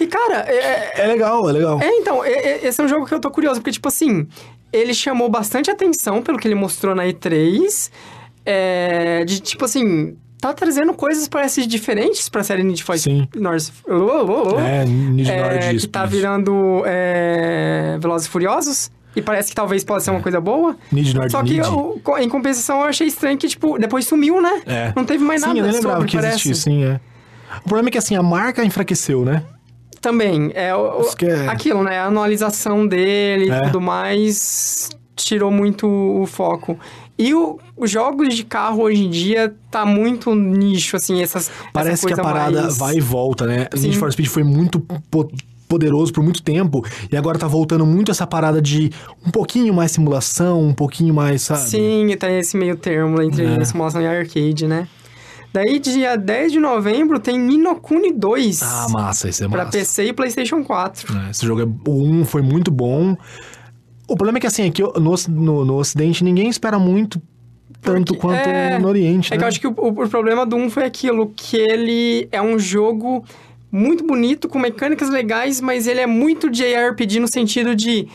Cara, é, É legal, é legal. É, então, e- e- esse é um jogo que eu tô curioso, porque, tipo assim, ele chamou bastante atenção pelo que ele mostrou na E3, é, de, tipo assim, tá trazendo coisas, parece, diferentes pra série Need for Sim. North... Oh, oh, oh. É, Need É, que tá virando é, Velozes e Furiosos, e parece que talvez possa ser uma coisa boa. Need Nord Só que, eu- em compensação, eu achei estranho que, tipo, depois sumiu, né? É. Não teve mais Sim, nada eu nem lembrava sobre, que parece. existia, sim, é. O problema é que assim, a marca enfraqueceu, né? Também, é, o- é- aquilo, né? A anualização dele e É. tudo mais tirou muito o foco. E o- os jogos de carro hoje em dia tá muito nicho, assim, essas Parece essa que a parada mais... vai e volta, né? Sim. Need for Speed foi muito po- poderoso por muito tempo e agora tá voltando muito essa parada de um pouquinho mais simulação, um pouquinho mais, sabe? Sim, e tem esse meio termo entre É. simulação e arcade, né? Daí, dia 10 de novembro, tem Ninokuni 2 Ah, massa, isso é pra massa. PC e PlayStation 4. É, Esse jogo é o 1 foi muito bom. O problema é que assim, aqui no, no, no ocidente ninguém espera muito tanto Porque- quanto é, no oriente, É né? que eu acho que o, o- o problema do 1 foi aquilo, que ele é um jogo muito bonito, com mecânicas legais, mas ele é muito JRPG no sentido de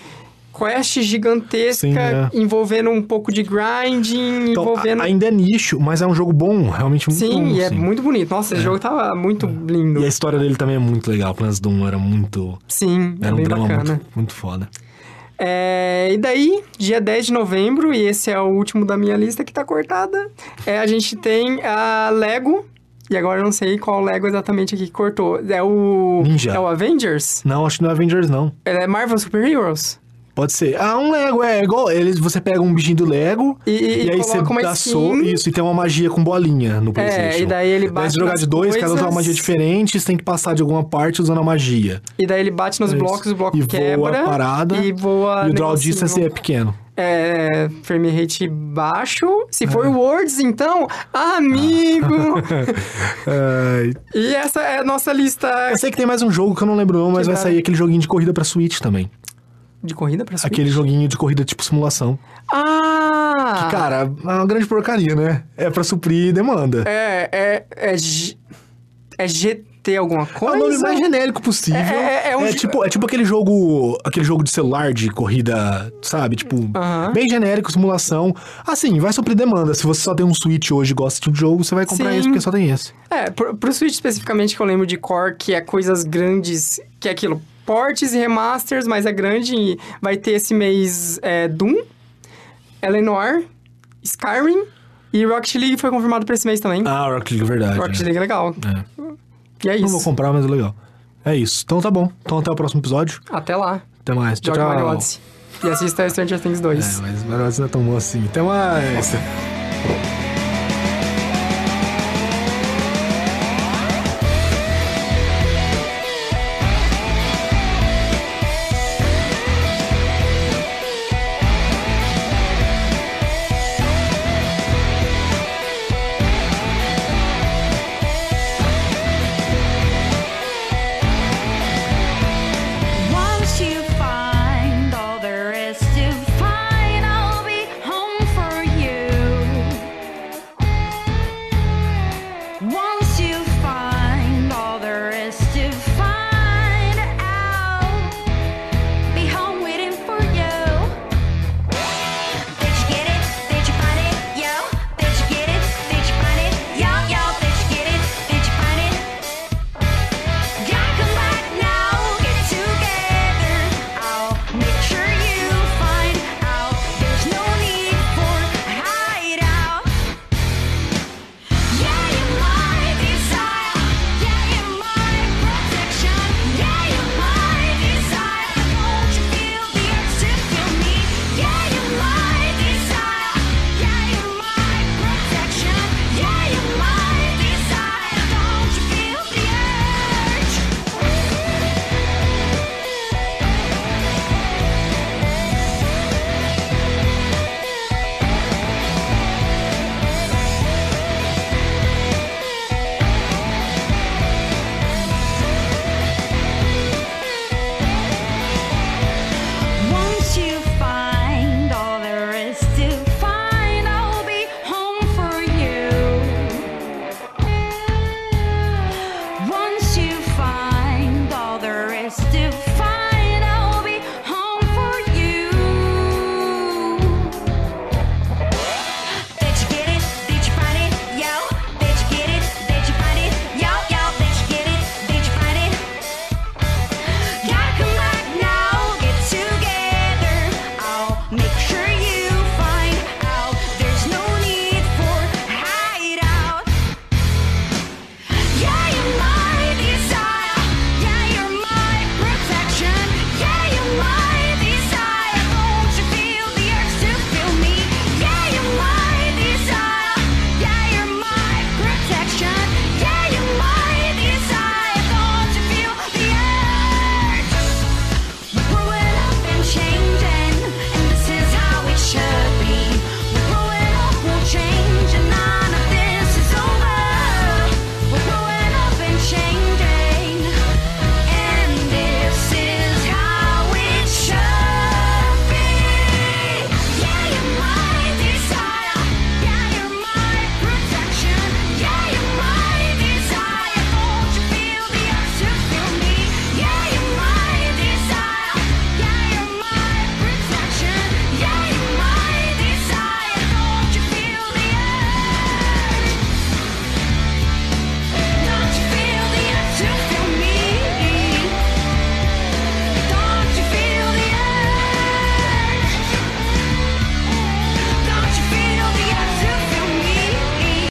quest gigantesca, Sim, é. envolvendo um pouco de grinding, Então, envolvendo... ainda é nicho, mas é um jogo bom, realmente muito Sim, bom. e é sim. muito bonito. Nossa, esse jogo tava muito lindo. E a história dele também é muito legal. O Plans Doom era muito. Sim, é Era um bem drama bacana. muito, muito foda. É, e daí, dia 10 de novembro, e esse é o último da minha lista que tá cortada, é, a gente tem a Lego, e agora eu não sei qual Lego exatamente aqui que cortou. É o... Ninja. É o Avengers? Não, acho que não é Avengers, não. É Marvel Super Heroes. Pode ser. Ah, um Lego, é igual. Eles, você pega um bichinho do Lego E, e, e, aí você so, isso, e tem uma magia com bolinha no PlayStation. É, e daí ele bate se jogar de dois, cada um usa uma coisas, magia diferente, você tem que passar de alguma parte usando a magia. E daí ele bate nos É blocos, o bloco e voa quebra. a parada. E voa... e o draw distance é pequeno. É, frame rate baixo. Se for Words, então, amigo! E essa é a nossa lista eu sei que tem mais um jogo que eu não lembro não, mas vai sair aquele joguinho de corrida pra Switch também. De corrida pra Switch. Aquele joguinho de corrida tipo simulação. Ah! Que, cara, é uma grande porcaria, né? É pra suprir demanda. É, é, é, G- é GT alguma É coisa? o nome mais genérico possível. É- é- é um jo- tipo, é tipo aquele jogo. Aquele jogo de celular de corrida, sabe? Tipo, Aham. bem genérico, simulação. Assim, vai suprir demanda. Se você só tem um Switch hoje e gosta de jogo, você vai comprar Sim. esse porque só tem esse. É, pro, pro Switch especificamente que eu lembro de Core, que é coisas grandes, que é aquilo, portes e remasters, mas é grande e vai ter esse mês é, Doom, Eleanor, Skyrim e Rocket League foi confirmado pra esse mês também. Ah, Rocket League, verdade. Rocket é. League é legal. É. E é Não vou isso. comprar, mas é legal. É isso. Então tá bom. Então até o próximo episódio. Até lá. Até mais. Tchau, Joga tchau. Mario Odyssey. E assista Stranger Things 2. É, mas Mario Odyssey não é tão bom assim. Até mais.